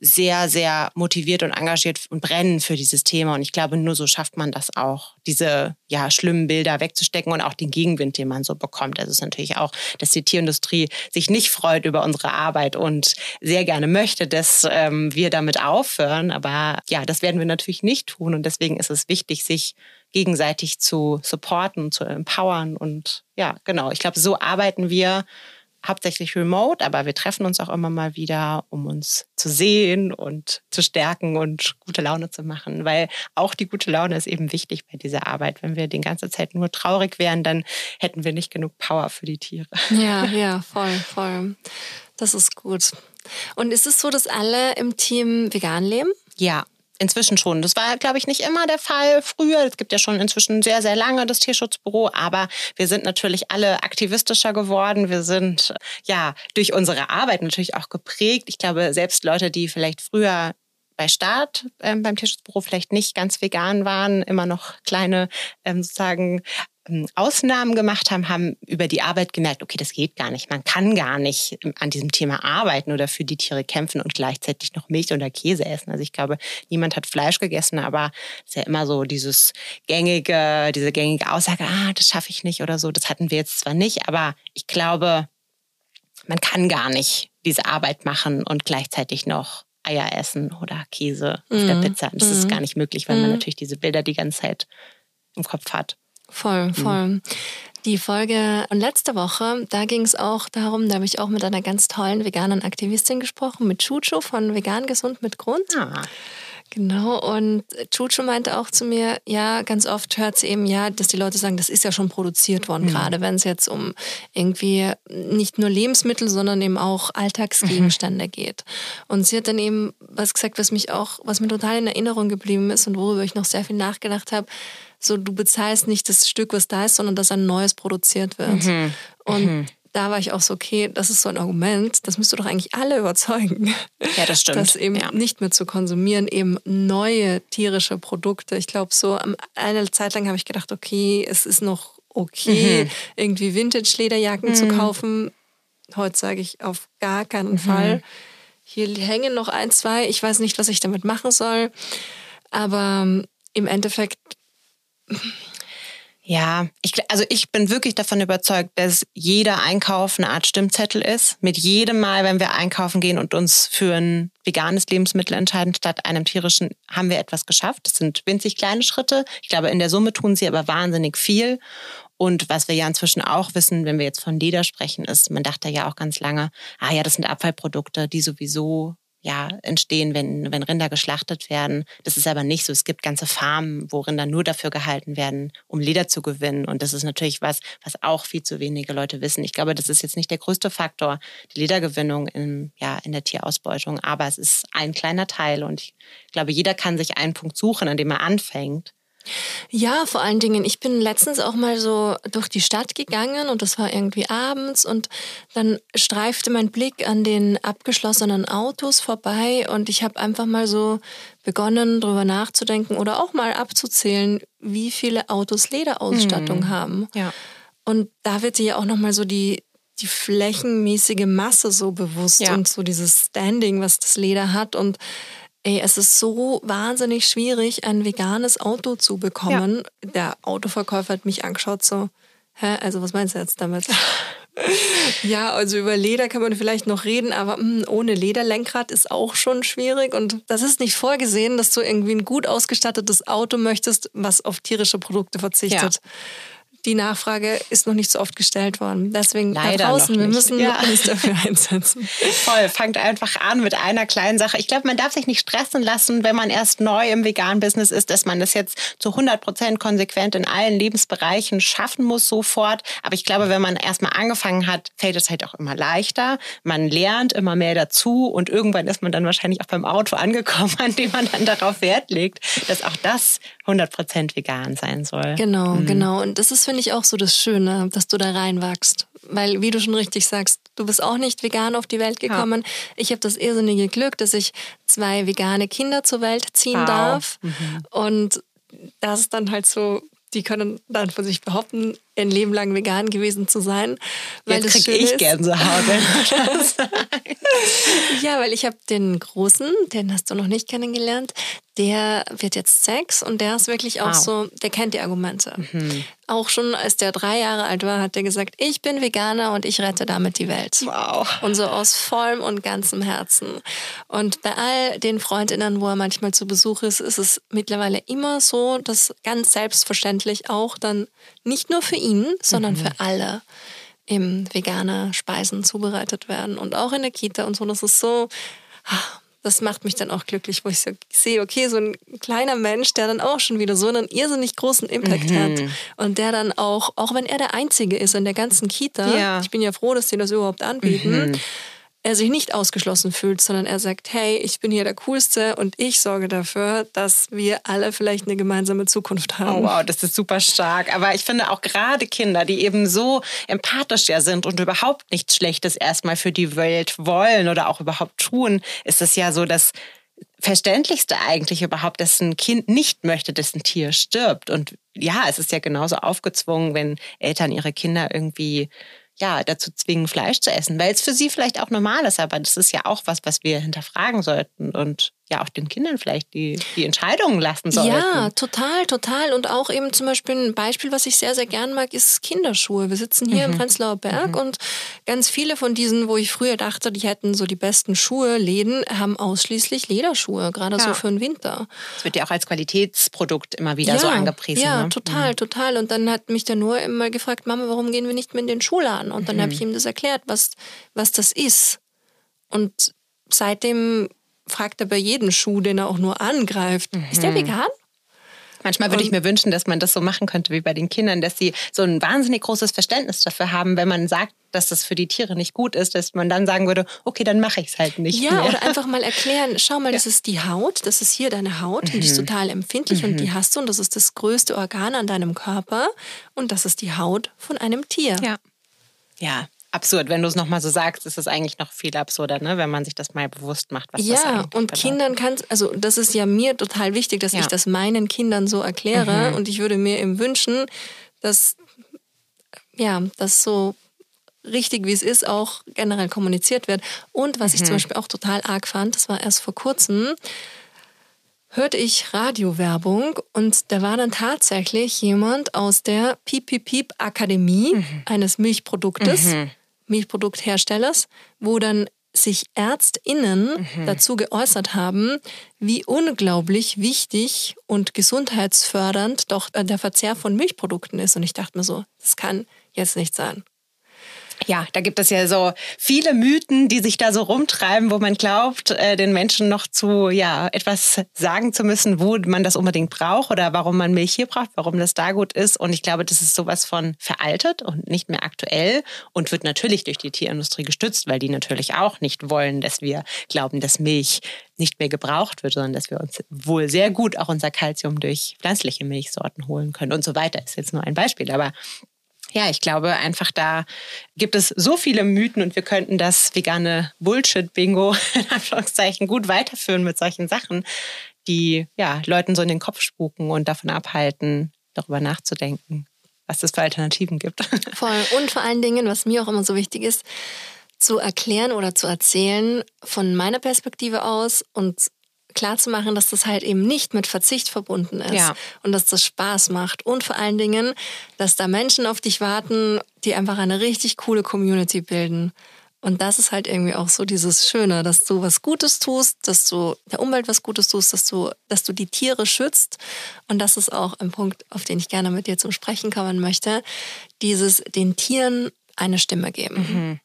sehr, sehr motiviert und engagiert und brennen für dieses Thema. Und ich glaube, nur so schafft man das auch, diese ja, schlimmen Bilder wegzustecken und auch den Gegenwind, den man so bekommt. Also es ist natürlich auch, dass die Tierindustrie sich nicht freut über unsere Arbeit und sehr gerne möchte, dass ähm, wir damit aufhören. Aber ja, das werden wir natürlich nicht tun. Und deswegen ist es wichtig, sich gegenseitig zu supporten, zu empowern. Und ja, genau, ich glaube, so arbeiten wir hauptsächlich remote, aber wir treffen uns auch immer mal wieder, um uns zu sehen und zu stärken und gute Laune zu machen, weil auch die gute Laune ist eben wichtig bei dieser Arbeit. Wenn wir die ganze Zeit nur traurig wären, dann hätten wir nicht genug Power für die Tiere. Ja, ja, voll, voll. Das ist gut. Und ist es so, dass alle im Team vegan leben? Ja, Inzwischen schon. Das war, glaube ich, nicht immer der Fall früher. Es gibt ja schon inzwischen sehr, sehr lange das Tierschutzbüro, aber wir sind natürlich alle aktivistischer geworden. Wir sind ja durch unsere Arbeit natürlich auch geprägt. Ich glaube, selbst Leute, die vielleicht früher bei Start ähm, beim Tierschutzbüro vielleicht nicht ganz vegan waren, immer noch kleine ähm, sozusagen Ausnahmen gemacht haben, haben über die Arbeit gemerkt, okay, das geht gar nicht. Man kann gar nicht an diesem Thema arbeiten oder für die Tiere kämpfen und gleichzeitig noch Milch oder Käse essen. Also ich glaube, niemand hat Fleisch gegessen, aber es ist ja immer so dieses gängige, diese gängige Aussage, ah, das schaffe ich nicht oder so. Das hatten wir jetzt zwar nicht, aber ich glaube, man kann gar nicht diese Arbeit machen und gleichzeitig noch Eier essen oder Käse mhm. auf der mhm. Pizza. Das mhm. ist gar nicht möglich, weil man mhm. natürlich diese Bilder die ganze Zeit im Kopf hat. Voll, voll. Mhm. Die Folge und letzte Woche, da ging es auch darum, da habe ich auch mit einer ganz tollen veganen Aktivistin gesprochen, mit Chucho von Vegan Gesund mit Grund. Ah. Genau, und Chucho meinte auch zu mir, ja, ganz oft hört sie eben, ja, dass die Leute sagen, das ist ja schon produziert worden, mhm. gerade wenn es jetzt um irgendwie nicht nur Lebensmittel, sondern eben auch Alltagsgegenstände mhm. geht. Und sie hat dann eben was gesagt, was mich auch, was mir total in Erinnerung geblieben ist und worüber ich noch sehr viel nachgedacht habe so du bezahlst nicht das Stück, was da ist, sondern dass ein neues produziert wird. Mhm. Und mhm. da war ich auch so, okay, das ist so ein Argument, das müsste doch eigentlich alle überzeugen. Ja, das stimmt. Das eben ja. nicht mehr zu konsumieren, eben neue tierische Produkte. Ich glaube, so eine Zeit lang habe ich gedacht, okay, es ist noch okay, mhm. irgendwie Vintage-Lederjacken mhm. zu kaufen. Heute sage ich auf gar keinen mhm. Fall. Hier hängen noch ein, zwei. Ich weiß nicht, was ich damit machen soll. Aber ähm, im Endeffekt ja, ich, also ich bin wirklich davon überzeugt, dass jeder Einkauf eine Art Stimmzettel ist. Mit jedem Mal, wenn wir einkaufen gehen und uns für ein veganes Lebensmittel entscheiden statt einem tierischen, haben wir etwas geschafft. Das sind winzig kleine Schritte. Ich glaube, in der Summe tun sie aber wahnsinnig viel. Und was wir ja inzwischen auch wissen, wenn wir jetzt von Leder sprechen, ist, man dachte ja auch ganz lange, ah ja, das sind Abfallprodukte, die sowieso ja, entstehen, wenn, wenn Rinder geschlachtet werden. Das ist aber nicht so. Es gibt ganze Farmen, wo Rinder nur dafür gehalten werden, um Leder zu gewinnen. Und das ist natürlich was, was auch viel zu wenige Leute wissen. Ich glaube, das ist jetzt nicht der größte Faktor, die Ledergewinnung in, ja, in der Tierausbeutung. Aber es ist ein kleiner Teil. Und ich glaube, jeder kann sich einen Punkt suchen, an dem er anfängt. Ja, vor allen Dingen, ich bin letztens auch mal so durch die Stadt gegangen und das war irgendwie abends und dann streifte mein Blick an den abgeschlossenen Autos vorbei und ich habe einfach mal so begonnen, darüber nachzudenken oder auch mal abzuzählen, wie viele Autos Lederausstattung mhm. haben. Ja. Und da wird dir ja auch nochmal so die, die flächenmäßige Masse so bewusst ja. und so dieses Standing, was das Leder hat und Ey, es ist so wahnsinnig schwierig, ein veganes Auto zu bekommen. Ja. Der Autoverkäufer hat mich angeschaut, so, hä, also was meinst du jetzt damit? ja, also über Leder kann man vielleicht noch reden, aber mh, hm, ohne Lederlenkrad ist auch schon schwierig. Und das ist nicht vorgesehen, dass du irgendwie ein gut ausgestattetes Auto möchtest, was auf tierische Produkte verzichtet. Ja die Nachfrage ist noch nicht so oft gestellt worden. Deswegen Leider da draußen, wir müssen ja. uns dafür einsetzen. Voll, fangt einfach an mit einer kleinen Sache. Ich glaube, man darf sich nicht stressen lassen, wenn man erst neu im veganen Business ist, dass man das jetzt zu 100 Prozent konsequent in allen Lebensbereichen schaffen muss sofort. Aber ich glaube, wenn man erstmal angefangen hat, fällt es halt auch immer leichter. Man lernt immer mehr dazu und irgendwann ist man dann wahrscheinlich auch beim Auto angekommen, an dem man dann darauf Wert legt, dass auch das 100 Prozent vegan sein soll. Genau, mhm. genau. Und das ist, finde ich, auch so das Schöne, dass du da reinwachst. Weil, wie du schon richtig sagst, du bist auch nicht vegan auf die Welt gekommen. Ja. Ich habe das irrsinnige Glück, dass ich zwei vegane Kinder zur Welt ziehen wow. darf. Mhm. Und das ist dann halt so die können dann von sich behaupten, ein Leben lang vegan gewesen zu sein. Weil Jetzt krieg ich Gänsehaut. ja, weil ich habe den Großen, den hast du noch nicht kennengelernt, der wird jetzt sechs und der ist wirklich auch wow. so, der kennt die Argumente. Mhm. Auch schon als der drei Jahre alt war, hat er gesagt, ich bin Veganer und ich rette damit die Welt. Wow. Und so aus vollem und ganzem Herzen. Und bei all den Freundinnen, wo er manchmal zu Besuch ist, ist es mittlerweile immer so, dass ganz selbstverständlich auch dann nicht nur für ihn, sondern mhm. für alle im vegane Speisen zubereitet werden. Und auch in der Kita und so. Das ist so, ah, das macht mich dann auch glücklich, wo ich so sehe, okay, so ein kleiner Mensch, der dann auch schon wieder so einen irrsinnig großen Impact mhm. hat und der dann auch, auch wenn er der Einzige ist in der ganzen Kita, ja. ich bin ja froh, dass sie das überhaupt anbieten, mhm er sich nicht ausgeschlossen fühlt, sondern er sagt, hey, ich bin hier der Coolste und ich sorge dafür, dass wir alle vielleicht eine gemeinsame Zukunft haben. Oh wow, das ist super stark. Aber ich finde auch gerade Kinder, die eben so empathisch ja sind und überhaupt nichts Schlechtes erstmal für die Welt wollen oder auch überhaupt tun, ist es ja so, dass Verständlichste eigentlich überhaupt, dass ein Kind nicht möchte, dass ein Tier stirbt. Und ja, es ist ja genauso aufgezwungen, wenn Eltern ihre Kinder irgendwie ja, dazu zwingen, Fleisch zu essen, weil es für sie vielleicht auch normal ist, aber das ist ja auch was, was wir hinterfragen sollten. Und ja auch den Kindern vielleicht die, die Entscheidungen lassen sollten. Ja, total, total. Und auch eben zum Beispiel ein Beispiel, was ich sehr, sehr gern mag, ist Kinderschuhe. Wir sitzen hier mhm. im Prenzlauer Berg mhm. und ganz viele von diesen, wo ich früher dachte, die hätten so die besten Schuhe, Läden, haben ausschließlich Lederschuhe, gerade ja. so für den Winter. Das wird ja auch als Qualitätsprodukt immer wieder ja, so angepriesen. Ja, ne? total, mhm. total. Und dann hat mich der nur immer gefragt, Mama, warum gehen wir nicht mehr in den Schuhladen? Und dann habe mhm. ich ihm das erklärt, was, was das ist. Und seitdem fragt er bei jedem Schuh, den er auch nur angreift, mhm. ist der vegan? Manchmal würde ich mir wünschen, dass man das so machen könnte wie bei den Kindern, dass sie so ein wahnsinnig großes Verständnis dafür haben, wenn man sagt, dass das für die Tiere nicht gut ist, dass man dann sagen würde, okay, dann mache ich es halt nicht. Ja, mehr. oder einfach mal erklären, schau mal, ja. das ist die Haut, das ist hier deine Haut mhm. und die ist mhm. total empfindlich mhm. und die hast du und das ist das größte Organ an deinem Körper und das ist die Haut von einem Tier. Ja. Ja, absurd. Wenn du es nochmal so sagst, ist es eigentlich noch viel absurder, ne? wenn man sich das mal bewusst macht, was ja, das eigentlich Ja, und bedeutet. Kindern kann also das ist ja mir total wichtig, dass ja. ich das meinen Kindern so erkläre. Mhm. Und ich würde mir eben wünschen, dass ja, das so richtig, wie es ist, auch generell kommuniziert wird. Und was mhm. ich zum Beispiel auch total arg fand, das war erst vor kurzem, hörte ich Radiowerbung und da war dann tatsächlich jemand aus der Piep Piep Piep Akademie mhm. eines Milchproduktes. Mhm. Milchproduktherstellers, wo dann sich ÄrztInnen mhm. dazu geäußert haben, wie unglaublich wichtig und gesundheitsfördernd doch äh, der Verzehr von Milchprodukten ist. Und ich dachte mir so, das kann jetzt nicht sein. Ja, da gibt es ja so viele Mythen, die sich da so rumtreiben, wo man glaubt, äh, den Menschen noch zu ja etwas sagen zu müssen, wo man das unbedingt braucht oder warum man Milch hier braucht, warum das da gut ist. Und ich glaube, das ist sowas von veraltet und nicht mehr aktuell und wird natürlich durch die Tierindustrie gestützt, weil die natürlich auch nicht wollen, dass wir glauben, dass Milch nicht mehr gebraucht wird, sondern dass wir uns wohl sehr gut auch unser Kalzium durch pflanzliche Milchsorten holen können und so weiter. Ist jetzt nur ein Beispiel, aber ja, ich glaube einfach, da gibt es so viele Mythen und wir könnten das vegane Bullshit-Bingo in Anführungszeichen gut weiterführen mit solchen Sachen, die ja Leuten so in den Kopf spuken und davon abhalten, darüber nachzudenken, was es für Alternativen gibt. Voll. Und vor allen Dingen, was mir auch immer so wichtig ist, zu erklären oder zu erzählen von meiner Perspektive aus und klar zu machen, dass das halt eben nicht mit Verzicht verbunden ist ja. und dass das Spaß macht und vor allen Dingen, dass da Menschen auf dich warten, die einfach eine richtig coole Community bilden. Und das ist halt irgendwie auch so dieses Schöne, dass du was Gutes tust, dass du der Umwelt was Gutes tust, dass du, dass du die Tiere schützt. Und das ist auch ein Punkt, auf den ich gerne mit dir zum Sprechen kommen möchte. Dieses den Tieren eine Stimme geben. Mhm.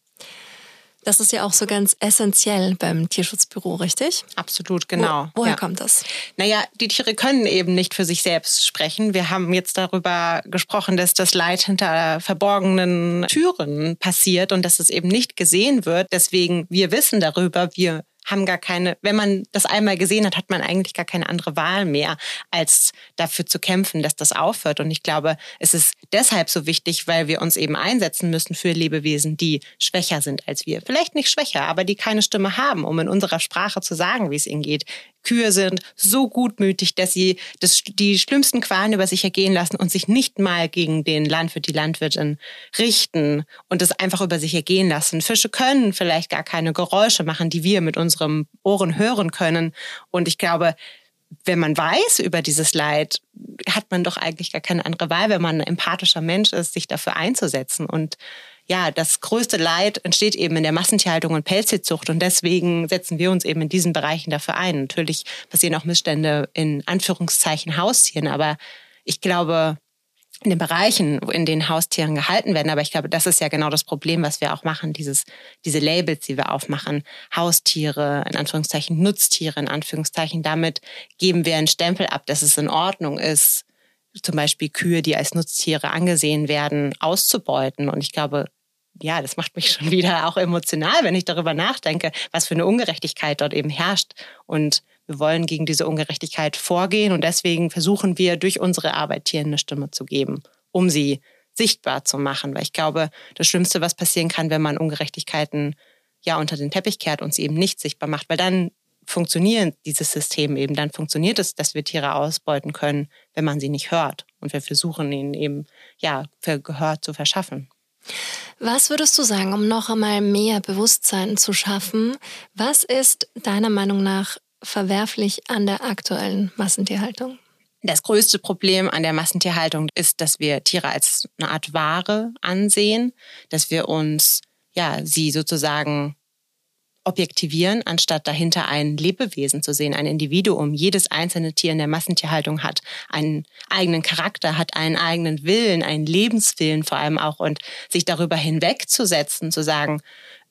Das ist ja auch so ganz essentiell beim Tierschutzbüro, richtig? Absolut, genau. Wo, woher ja. kommt das? Naja, die Tiere können eben nicht für sich selbst sprechen. Wir haben jetzt darüber gesprochen, dass das Leid hinter verborgenen Türen passiert und dass es eben nicht gesehen wird. Deswegen, wir wissen darüber, wir haben gar keine, wenn man das einmal gesehen hat, hat man eigentlich gar keine andere Wahl mehr, als dafür zu kämpfen, dass das aufhört. Und ich glaube, es ist deshalb so wichtig, weil wir uns eben einsetzen müssen für Lebewesen, die schwächer sind als wir. Vielleicht nicht schwächer, aber die keine Stimme haben, um in unserer Sprache zu sagen, wie es ihnen geht. Kühe sind so gutmütig, dass sie das, die schlimmsten Qualen über sich ergehen lassen und sich nicht mal gegen den Landwirt, die Landwirtin richten und es einfach über sich ergehen lassen. Fische können vielleicht gar keine Geräusche machen, die wir mit unserem Ohren hören können. Und ich glaube, wenn man weiß über dieses Leid, hat man doch eigentlich gar keine andere Wahl, wenn man ein empathischer Mensch ist, sich dafür einzusetzen. Und ja, das größte Leid entsteht eben in der Massentierhaltung und Pelztierzucht und deswegen setzen wir uns eben in diesen Bereichen dafür ein. Natürlich passieren auch Missstände in Anführungszeichen Haustieren, aber ich glaube, in den Bereichen, in denen Haustieren gehalten werden. Aber ich glaube, das ist ja genau das Problem, was wir auch machen, dieses, diese Labels, die wir aufmachen. Haustiere, in Anführungszeichen Nutztiere, in Anführungszeichen. Damit geben wir einen Stempel ab, dass es in Ordnung ist, zum Beispiel Kühe, die als Nutztiere angesehen werden, auszubeuten. Und ich glaube, ja, das macht mich schon wieder auch emotional, wenn ich darüber nachdenke, was für eine Ungerechtigkeit dort eben herrscht. Und wir wollen gegen diese Ungerechtigkeit vorgehen und deswegen versuchen wir durch unsere Arbeit Tieren eine Stimme zu geben, um sie sichtbar zu machen. Weil ich glaube, das Schlimmste, was passieren kann, wenn man Ungerechtigkeiten ja unter den Teppich kehrt und sie eben nicht sichtbar macht, weil dann funktionieren dieses System eben, dann funktioniert es, dass wir Tiere ausbeuten können, wenn man sie nicht hört. Und wir versuchen ihnen eben ja für Gehör zu verschaffen. Was würdest du sagen, um noch einmal mehr Bewusstsein zu schaffen? Was ist deiner Meinung nach verwerflich an der aktuellen Massentierhaltung? Das größte Problem an der Massentierhaltung ist, dass wir Tiere als eine Art Ware ansehen, dass wir uns ja sie sozusagen objektivieren, anstatt dahinter ein Lebewesen zu sehen, ein Individuum. Jedes einzelne Tier in der Massentierhaltung hat einen eigenen Charakter, hat einen eigenen Willen, einen Lebenswillen vor allem auch und sich darüber hinwegzusetzen, zu sagen,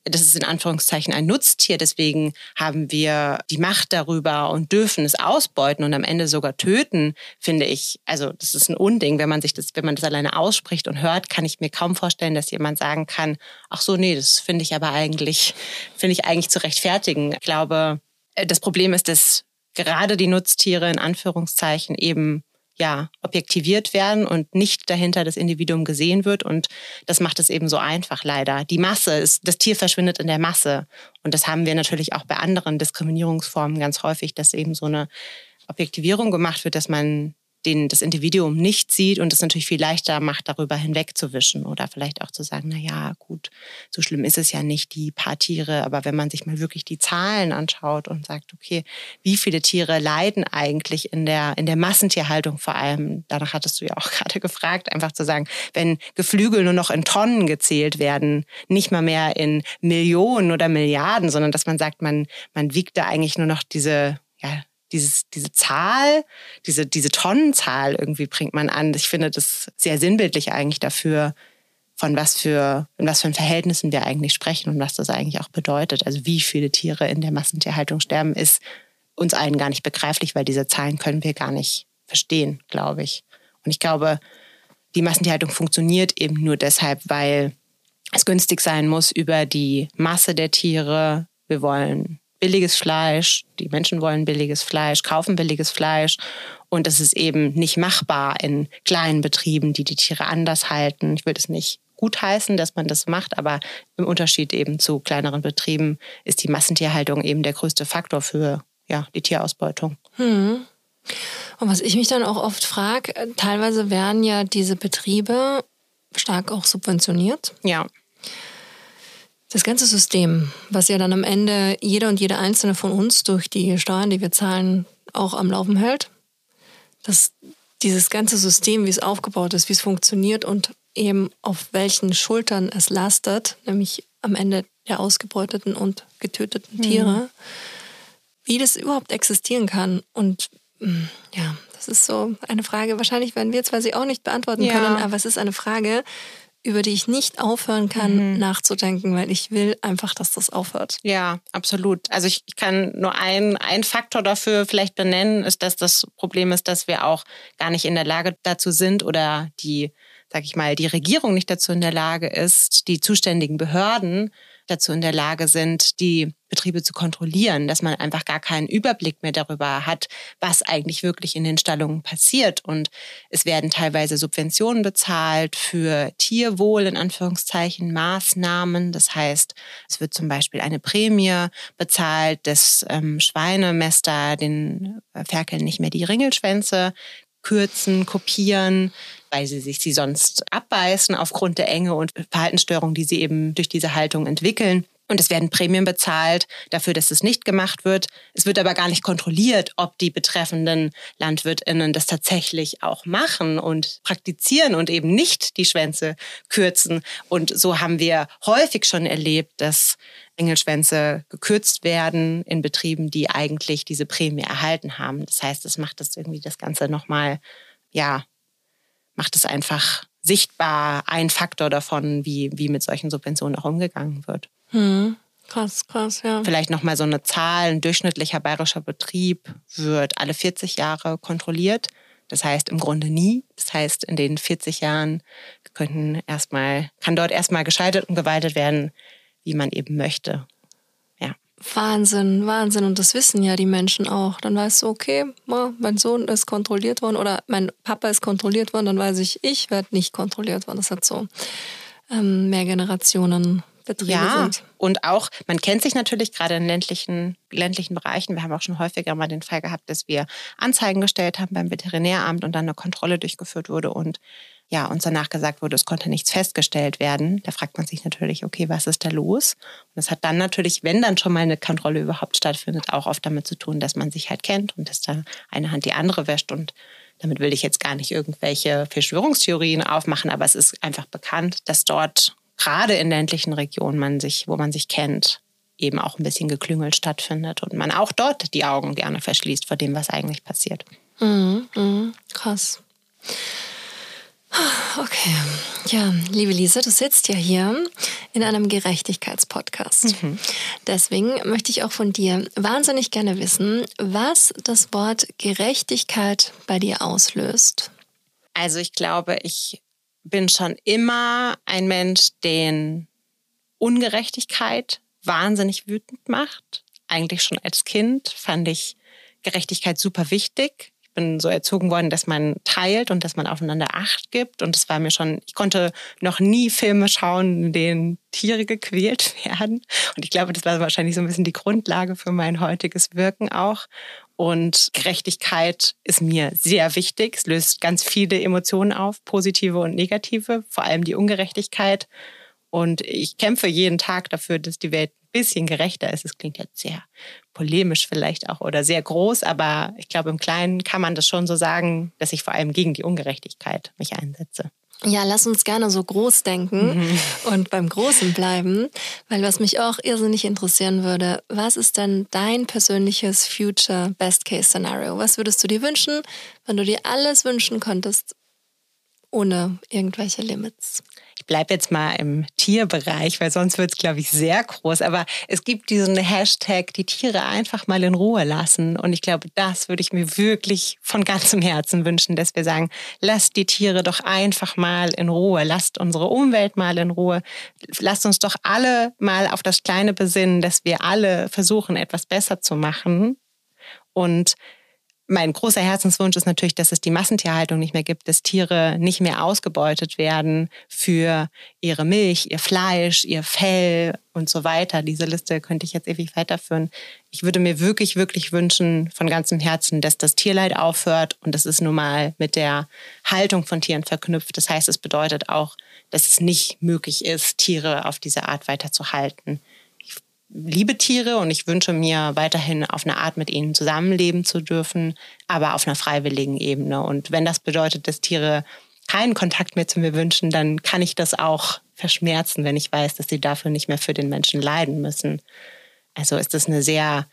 das ist in Anführungszeichen ein Nutztier, deswegen haben wir die Macht darüber und dürfen es ausbeuten und am Ende sogar töten, finde ich, also das ist ein Unding, wenn man sich das, wenn man das alleine ausspricht und hört, kann ich mir kaum vorstellen, dass jemand sagen kann, ach so, nee, das finde ich aber eigentlich, finde ich eigentlich zu rechtfertigen. Ich glaube, äh, das Problem ist, dass gerade die Nutztiere in Anführungszeichen eben ja, objektiviert werden und nicht dahinter das Individuum gesehen wird. Und das macht es eben so einfach leider. Die Masse ist, das Tier verschwindet in der Masse. Und das haben wir natürlich auch bei anderen Diskriminierungsformen ganz häufig, dass eben so eine Objektivierung gemacht wird, dass man den das Individuum nicht sieht und es natürlich viel leichter macht, darüber hinwegzuwischen oder vielleicht auch zu sagen, na ja, gut, so schlimm ist es ja nicht, die paar Tiere, aber wenn man sich mal wirklich die Zahlen anschaut und sagt, okay, wie viele Tiere leiden eigentlich in der, in der Massentierhaltung vor allem, danach hattest du ja auch gerade gefragt, einfach zu sagen, wenn Geflügel nur noch in Tonnen gezählt werden, nicht mal mehr in Millionen oder Milliarden, sondern dass man sagt, man, man wiegt da eigentlich nur noch diese, ja, dieses, diese Zahl, diese, diese Tonnenzahl irgendwie bringt man an. Ich finde das sehr sinnbildlich eigentlich dafür, von was für, in was für Verhältnissen wir eigentlich sprechen und was das eigentlich auch bedeutet. Also wie viele Tiere in der Massentierhaltung sterben, ist uns allen gar nicht begreiflich, weil diese Zahlen können wir gar nicht verstehen, glaube ich. Und ich glaube, die Massentierhaltung funktioniert eben nur deshalb, weil es günstig sein muss über die Masse der Tiere. Wir wollen billiges Fleisch, die Menschen wollen billiges Fleisch, kaufen billiges Fleisch und es ist eben nicht machbar in kleinen Betrieben, die die Tiere anders halten. Ich würde es nicht gutheißen, dass man das macht, aber im Unterschied eben zu kleineren Betrieben ist die Massentierhaltung eben der größte Faktor für ja, die Tierausbeutung. Hm. Und was ich mich dann auch oft frage, teilweise werden ja diese Betriebe stark auch subventioniert. Ja. Das ganze System, was ja dann am Ende jeder und jede einzelne von uns durch die Steuern, die wir zahlen, auch am Laufen hält. Dass dieses ganze System, wie es aufgebaut ist, wie es funktioniert und eben auf welchen Schultern es lastet, nämlich am Ende der ausgebeuteten und getöteten mhm. Tiere. Wie das überhaupt existieren kann. Und mm, ja, das ist so eine Frage. Wahrscheinlich werden wir zwar sie auch nicht beantworten ja. können, aber es ist eine Frage, über die ich nicht aufhören kann, mhm. nachzudenken, weil ich will einfach, dass das aufhört. Ja, absolut. Also ich, ich kann nur einen, einen Faktor dafür vielleicht benennen, ist, dass das Problem ist, dass wir auch gar nicht in der Lage dazu sind oder die, sag ich mal, die Regierung nicht dazu in der Lage ist, die zuständigen Behörden dazu in der Lage sind, die Betriebe zu kontrollieren, dass man einfach gar keinen Überblick mehr darüber hat, was eigentlich wirklich in den Stallungen passiert. Und es werden teilweise Subventionen bezahlt für Tierwohl, in Anführungszeichen, Maßnahmen. Das heißt, es wird zum Beispiel eine Prämie bezahlt, dass ähm, Schweinemester den Ferkeln nicht mehr die Ringelschwänze kürzen, kopieren, weil sie sich sie sonst abbeißen aufgrund der Enge und Verhaltensstörungen, die sie eben durch diese Haltung entwickeln. Und es werden Prämien bezahlt dafür, dass es nicht gemacht wird. Es wird aber gar nicht kontrolliert, ob die betreffenden Landwirtinnen das tatsächlich auch machen und praktizieren und eben nicht die Schwänze kürzen. Und so haben wir häufig schon erlebt, dass Engelschwänze gekürzt werden in Betrieben, die eigentlich diese Prämie erhalten haben. Das heißt, es macht das irgendwie das Ganze nochmal, ja, macht es einfach sichtbar ein Faktor davon, wie, wie mit solchen Subventionen auch umgegangen wird. Hm. Krass, krass, ja. Vielleicht nochmal so eine Zahl. Ein durchschnittlicher bayerischer Betrieb wird alle 40 Jahre kontrolliert. Das heißt im Grunde nie. Das heißt, in den 40 Jahren könnten erstmal, kann dort erstmal geschaltet und gewaltet werden, wie man eben möchte. Wahnsinn, Wahnsinn. Und das wissen ja die Menschen auch. Dann weißt du, okay, mein Sohn ist kontrolliert worden oder mein Papa ist kontrolliert worden, dann weiß ich, ich werde nicht kontrolliert worden. Das hat so ähm, mehr Generationen Betriebe ja, sind. Und auch, man kennt sich natürlich gerade in ländlichen, ländlichen Bereichen. Wir haben auch schon häufiger mal den Fall gehabt, dass wir Anzeigen gestellt haben beim Veterinäramt und dann eine Kontrolle durchgeführt wurde und ja, uns danach gesagt wurde, es konnte nichts festgestellt werden. Da fragt man sich natürlich, okay, was ist da los? Und das hat dann natürlich, wenn dann schon mal eine Kontrolle überhaupt stattfindet, auch oft damit zu tun, dass man sich halt kennt und dass da eine Hand die andere wäscht und damit will ich jetzt gar nicht irgendwelche Verschwörungstheorien aufmachen, aber es ist einfach bekannt, dass dort gerade in ländlichen Regionen man sich, wo man sich kennt, eben auch ein bisschen geklüngelt stattfindet und man auch dort die Augen gerne verschließt vor dem, was eigentlich passiert. Mhm, mh, krass. Okay. Ja, liebe Lisa, du sitzt ja hier in einem Gerechtigkeitspodcast. Mhm. Deswegen möchte ich auch von dir wahnsinnig gerne wissen, was das Wort Gerechtigkeit bei dir auslöst. Also ich glaube, ich bin schon immer ein Mensch, den Ungerechtigkeit wahnsinnig wütend macht. Eigentlich schon als Kind fand ich Gerechtigkeit super wichtig. Bin so erzogen worden, dass man teilt und dass man aufeinander Acht gibt. Und es war mir schon, ich konnte noch nie Filme schauen, in denen Tiere gequält werden. Und ich glaube, das war wahrscheinlich so ein bisschen die Grundlage für mein heutiges Wirken auch. Und Gerechtigkeit ist mir sehr wichtig. Es löst ganz viele Emotionen auf, positive und negative, vor allem die Ungerechtigkeit. Und ich kämpfe jeden Tag dafür, dass die Welt ein bisschen gerechter ist. Es klingt jetzt sehr polemisch vielleicht auch oder sehr groß, aber ich glaube, im Kleinen kann man das schon so sagen, dass ich vor allem gegen die Ungerechtigkeit mich einsetze. Ja, lass uns gerne so groß denken mhm. und beim Großen bleiben, weil was mich auch irrsinnig interessieren würde, was ist denn dein persönliches Future Best Case Scenario? Was würdest du dir wünschen, wenn du dir alles wünschen könntest, ohne irgendwelche Limits? Bleibe jetzt mal im Tierbereich, weil sonst wird es, glaube ich, sehr groß. Aber es gibt diesen Hashtag, die Tiere einfach mal in Ruhe lassen. Und ich glaube, das würde ich mir wirklich von ganzem Herzen wünschen, dass wir sagen, lasst die Tiere doch einfach mal in Ruhe, lasst unsere Umwelt mal in Ruhe, lasst uns doch alle mal auf das Kleine besinnen, dass wir alle versuchen, etwas besser zu machen. Und mein großer Herzenswunsch ist natürlich, dass es die Massentierhaltung nicht mehr gibt, dass Tiere nicht mehr ausgebeutet werden für ihre Milch, ihr Fleisch, ihr Fell und so weiter. Diese Liste könnte ich jetzt ewig weiterführen. Ich würde mir wirklich, wirklich wünschen von ganzem Herzen, dass das Tierleid aufhört und das ist nun mal mit der Haltung von Tieren verknüpft. Das heißt, es bedeutet auch, dass es nicht möglich ist, Tiere auf diese Art weiterzuhalten liebe Tiere und ich wünsche mir weiterhin auf eine Art mit ihnen zusammenleben zu dürfen, aber auf einer freiwilligen Ebene. Und wenn das bedeutet, dass Tiere keinen Kontakt mehr zu mir wünschen, dann kann ich das auch verschmerzen, wenn ich weiß, dass sie dafür nicht mehr für den Menschen leiden müssen. Also ist das eine sehr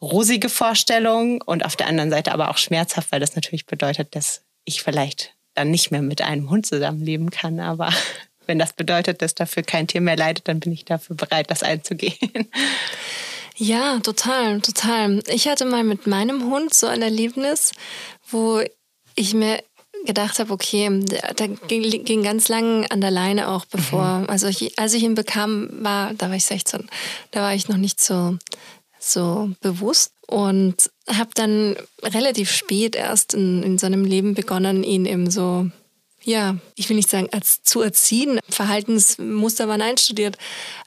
rosige Vorstellung und auf der anderen Seite aber auch schmerzhaft, weil das natürlich bedeutet, dass ich vielleicht dann nicht mehr mit einem Hund zusammenleben kann. Aber wenn das bedeutet, dass dafür kein Tier mehr leidet, dann bin ich dafür bereit, das einzugehen. Ja, total, total. Ich hatte mal mit meinem Hund so ein Erlebnis, wo ich mir gedacht habe, okay, da ging, ging ganz lang an der Leine auch bevor. Mhm. Also ich, als ich ihn bekam, war, da war ich 16, da war ich noch nicht so, so bewusst und habe dann relativ spät erst in, in seinem Leben begonnen, ihn eben so ja, ich will nicht sagen, als zu erziehen. Verhaltensmuster waren einstudiert.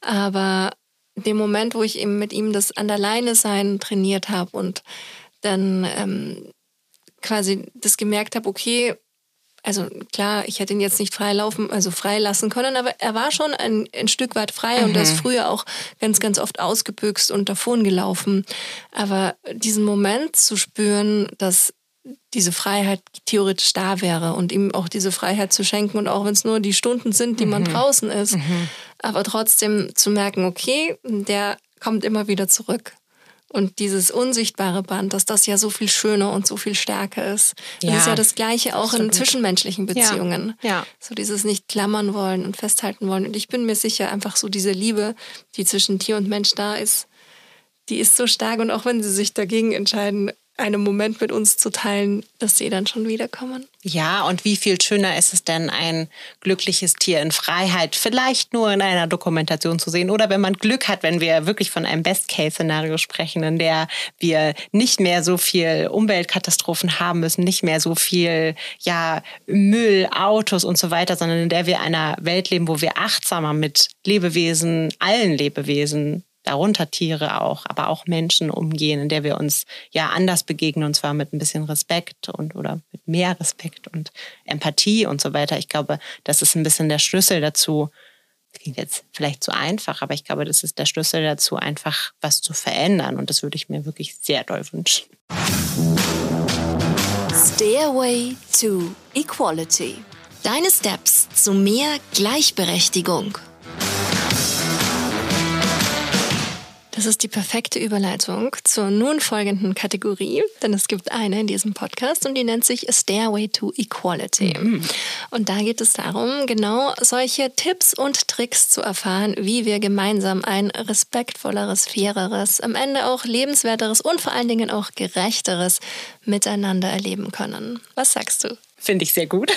Aber dem Moment, wo ich eben mit ihm das an der Leine sein trainiert habe und dann ähm, quasi das gemerkt habe, okay, also klar, ich hätte ihn jetzt nicht freilaufen, also freilassen können, aber er war schon ein, ein Stück weit frei mhm. und er ist mhm. früher auch ganz, ganz oft ausgebüxt und davon gelaufen. Aber diesen Moment zu spüren, dass diese Freiheit theoretisch da wäre und ihm auch diese Freiheit zu schenken und auch wenn es nur die Stunden sind, die mhm. man draußen ist, mhm. aber trotzdem zu merken, okay, der kommt immer wieder zurück. Und dieses unsichtbare Band, dass das ja so viel schöner und so viel stärker ist. Das ja, ist ja das Gleiche auch absolut. in zwischenmenschlichen Beziehungen. Ja, ja. So dieses nicht klammern wollen und festhalten wollen. Und ich bin mir sicher, einfach so diese Liebe, die zwischen Tier und Mensch da ist, die ist so stark. Und auch wenn sie sich dagegen entscheiden, einen Moment mit uns zu teilen, dass sie dann schon wiederkommen. Ja, und wie viel schöner ist es denn, ein glückliches Tier in Freiheit vielleicht nur in einer Dokumentation zu sehen oder wenn man Glück hat, wenn wir wirklich von einem Best-Case-Szenario sprechen, in der wir nicht mehr so viel Umweltkatastrophen haben müssen, nicht mehr so viel ja, Müll, Autos und so weiter, sondern in der wir einer Welt leben, wo wir achtsamer mit Lebewesen, allen Lebewesen darunter Tiere auch, aber auch Menschen umgehen, in der wir uns ja anders begegnen und zwar mit ein bisschen Respekt und oder mit mehr Respekt und Empathie und so weiter. Ich glaube, das ist ein bisschen der Schlüssel dazu. Das klingt jetzt vielleicht zu einfach, aber ich glaube, das ist der Schlüssel dazu, einfach was zu verändern und das würde ich mir wirklich sehr doll wünschen. Stairway to Equality. Deine Steps zu mehr Gleichberechtigung. Das ist die perfekte Überleitung zur nun folgenden Kategorie, denn es gibt eine in diesem Podcast und die nennt sich A Stairway to Equality. Mhm. Und da geht es darum, genau solche Tipps und Tricks zu erfahren, wie wir gemeinsam ein respektvolleres, faireres, am Ende auch lebenswerteres und vor allen Dingen auch gerechteres Miteinander erleben können. Was sagst du? Finde ich sehr gut.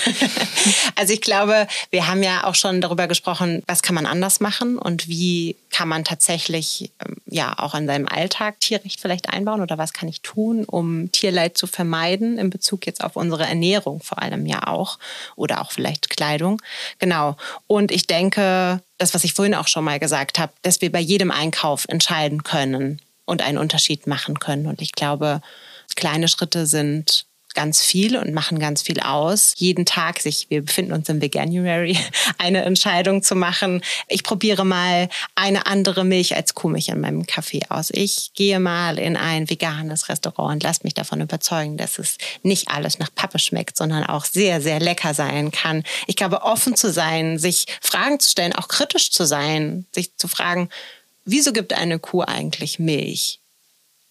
also ich glaube, wir haben ja auch schon darüber gesprochen, was kann man anders machen und wie kann man tatsächlich ähm, ja auch in seinem Alltag Tierrecht vielleicht einbauen oder was kann ich tun, um Tierleid zu vermeiden in Bezug jetzt auf unsere Ernährung vor allem ja auch oder auch vielleicht Kleidung. Genau. Und ich denke, das, was ich vorhin auch schon mal gesagt habe, dass wir bei jedem Einkauf entscheiden können und einen Unterschied machen können. Und ich glaube, kleine Schritte sind ganz viel und machen ganz viel aus. Jeden Tag sich, wir befinden uns im Veganuary, eine Entscheidung zu machen. Ich probiere mal eine andere Milch als Kuhmilch in meinem Kaffee aus. Ich gehe mal in ein veganes Restaurant und lasse mich davon überzeugen, dass es nicht alles nach Pappe schmeckt, sondern auch sehr, sehr lecker sein kann. Ich glaube, offen zu sein, sich Fragen zu stellen, auch kritisch zu sein, sich zu fragen, wieso gibt eine Kuh eigentlich Milch?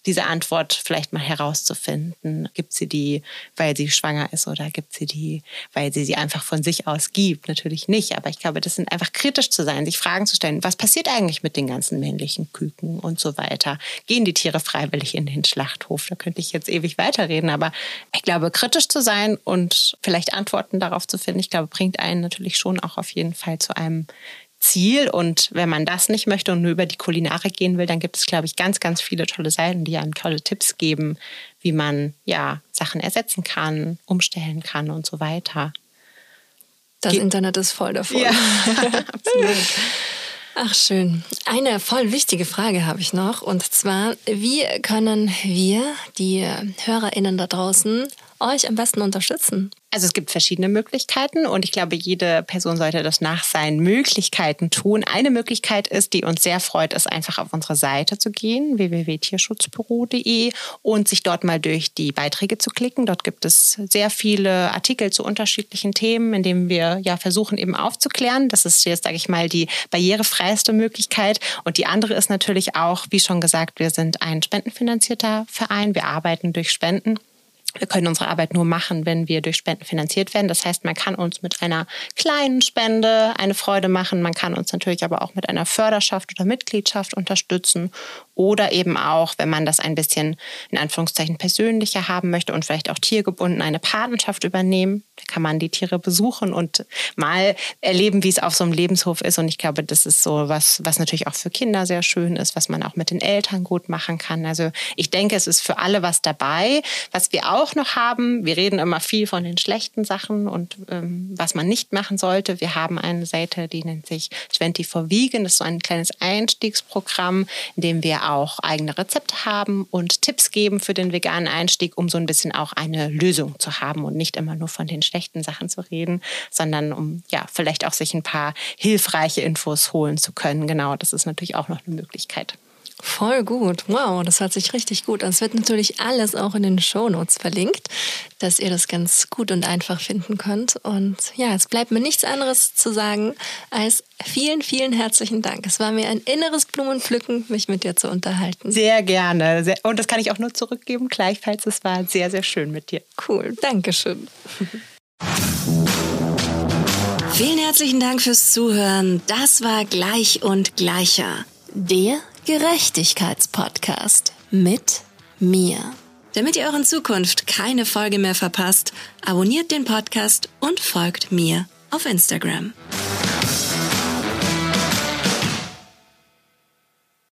Diese Antwort vielleicht mal herauszufinden. Gibt sie die, weil sie schwanger ist oder gibt sie die, weil sie sie einfach von sich aus gibt? Natürlich nicht. Aber ich glaube, das sind einfach kritisch zu sein, sich Fragen zu stellen. Was passiert eigentlich mit den ganzen männlichen Küken und so weiter? Gehen die Tiere freiwillig in den Schlachthof? Da könnte ich jetzt ewig weiterreden. Aber ich glaube, kritisch zu sein und vielleicht Antworten darauf zu finden, ich glaube, bringt einen natürlich schon auch auf jeden Fall zu einem Ziel. Und wenn man das nicht möchte und nur über die Kulinarik gehen will, dann gibt es, glaube ich, ganz, ganz viele tolle Seiten, die einem tolle Tipps geben, wie man ja Sachen ersetzen kann, umstellen kann und so weiter. Das Ge Internet ist voll davon. Ja, absolut. Ach schön. Eine voll wichtige Frage habe ich noch. Und zwar, wie können wir, die Hörerinnen da draußen, euch am besten unterstützen? Also es gibt verschiedene Möglichkeiten und ich glaube, jede Person sollte das nach seinen Möglichkeiten tun. Eine Möglichkeit ist, die uns sehr freut, ist einfach auf unsere Seite zu gehen, www.tierschutzbüro.de und sich dort mal durch die Beiträge zu klicken. Dort gibt es sehr viele Artikel zu unterschiedlichen Themen, in denen wir ja versuchen eben aufzuklären. Das ist jetzt, sage ich mal, die barrierefreiste Möglichkeit. Und die andere ist natürlich auch, wie schon gesagt, wir sind ein spendenfinanzierter Verein. Wir arbeiten durch Spenden. Wir können unsere Arbeit nur machen, wenn wir durch Spenden finanziert werden. Das heißt, man kann uns mit einer kleinen Spende eine Freude machen. Man kann uns natürlich aber auch mit einer Förderschaft oder Mitgliedschaft unterstützen. Oder eben auch, wenn man das ein bisschen in Anführungszeichen persönlicher haben möchte und vielleicht auch tiergebunden eine Patenschaft übernehmen. Kann man die Tiere besuchen und mal erleben, wie es auf so einem Lebenshof ist. Und ich glaube, das ist so was, was natürlich auch für Kinder sehr schön ist, was man auch mit den Eltern gut machen kann. Also ich denke, es ist für alle was dabei. Was wir auch noch haben, wir reden immer viel von den schlechten Sachen und ähm, was man nicht machen sollte. Wir haben eine Seite, die nennt sich 24 Vegan. Das ist so ein kleines Einstiegsprogramm, in dem wir auch eigene Rezepte haben und Tipps geben für den veganen Einstieg, um so ein bisschen auch eine Lösung zu haben und nicht immer nur von den schlechten Sachen zu reden, sondern um ja vielleicht auch sich ein paar hilfreiche Infos holen zu können. Genau, das ist natürlich auch noch eine Möglichkeit. Voll gut. Wow, das hört sich richtig gut an. Es wird natürlich alles auch in den Shownotes verlinkt, dass ihr das ganz gut und einfach finden könnt. Und ja, es bleibt mir nichts anderes zu sagen als vielen, vielen herzlichen Dank. Es war mir ein inneres Blumenpflücken, mich mit dir zu unterhalten. Sehr gerne. Und das kann ich auch nur zurückgeben. Gleichfalls, es war sehr, sehr schön mit dir. Cool. Dankeschön. Vielen herzlichen Dank fürs Zuhören. Das war Gleich und Gleicher. Der Gerechtigkeitspodcast mit mir. Damit ihr auch in Zukunft keine Folge mehr verpasst, abonniert den Podcast und folgt mir auf Instagram.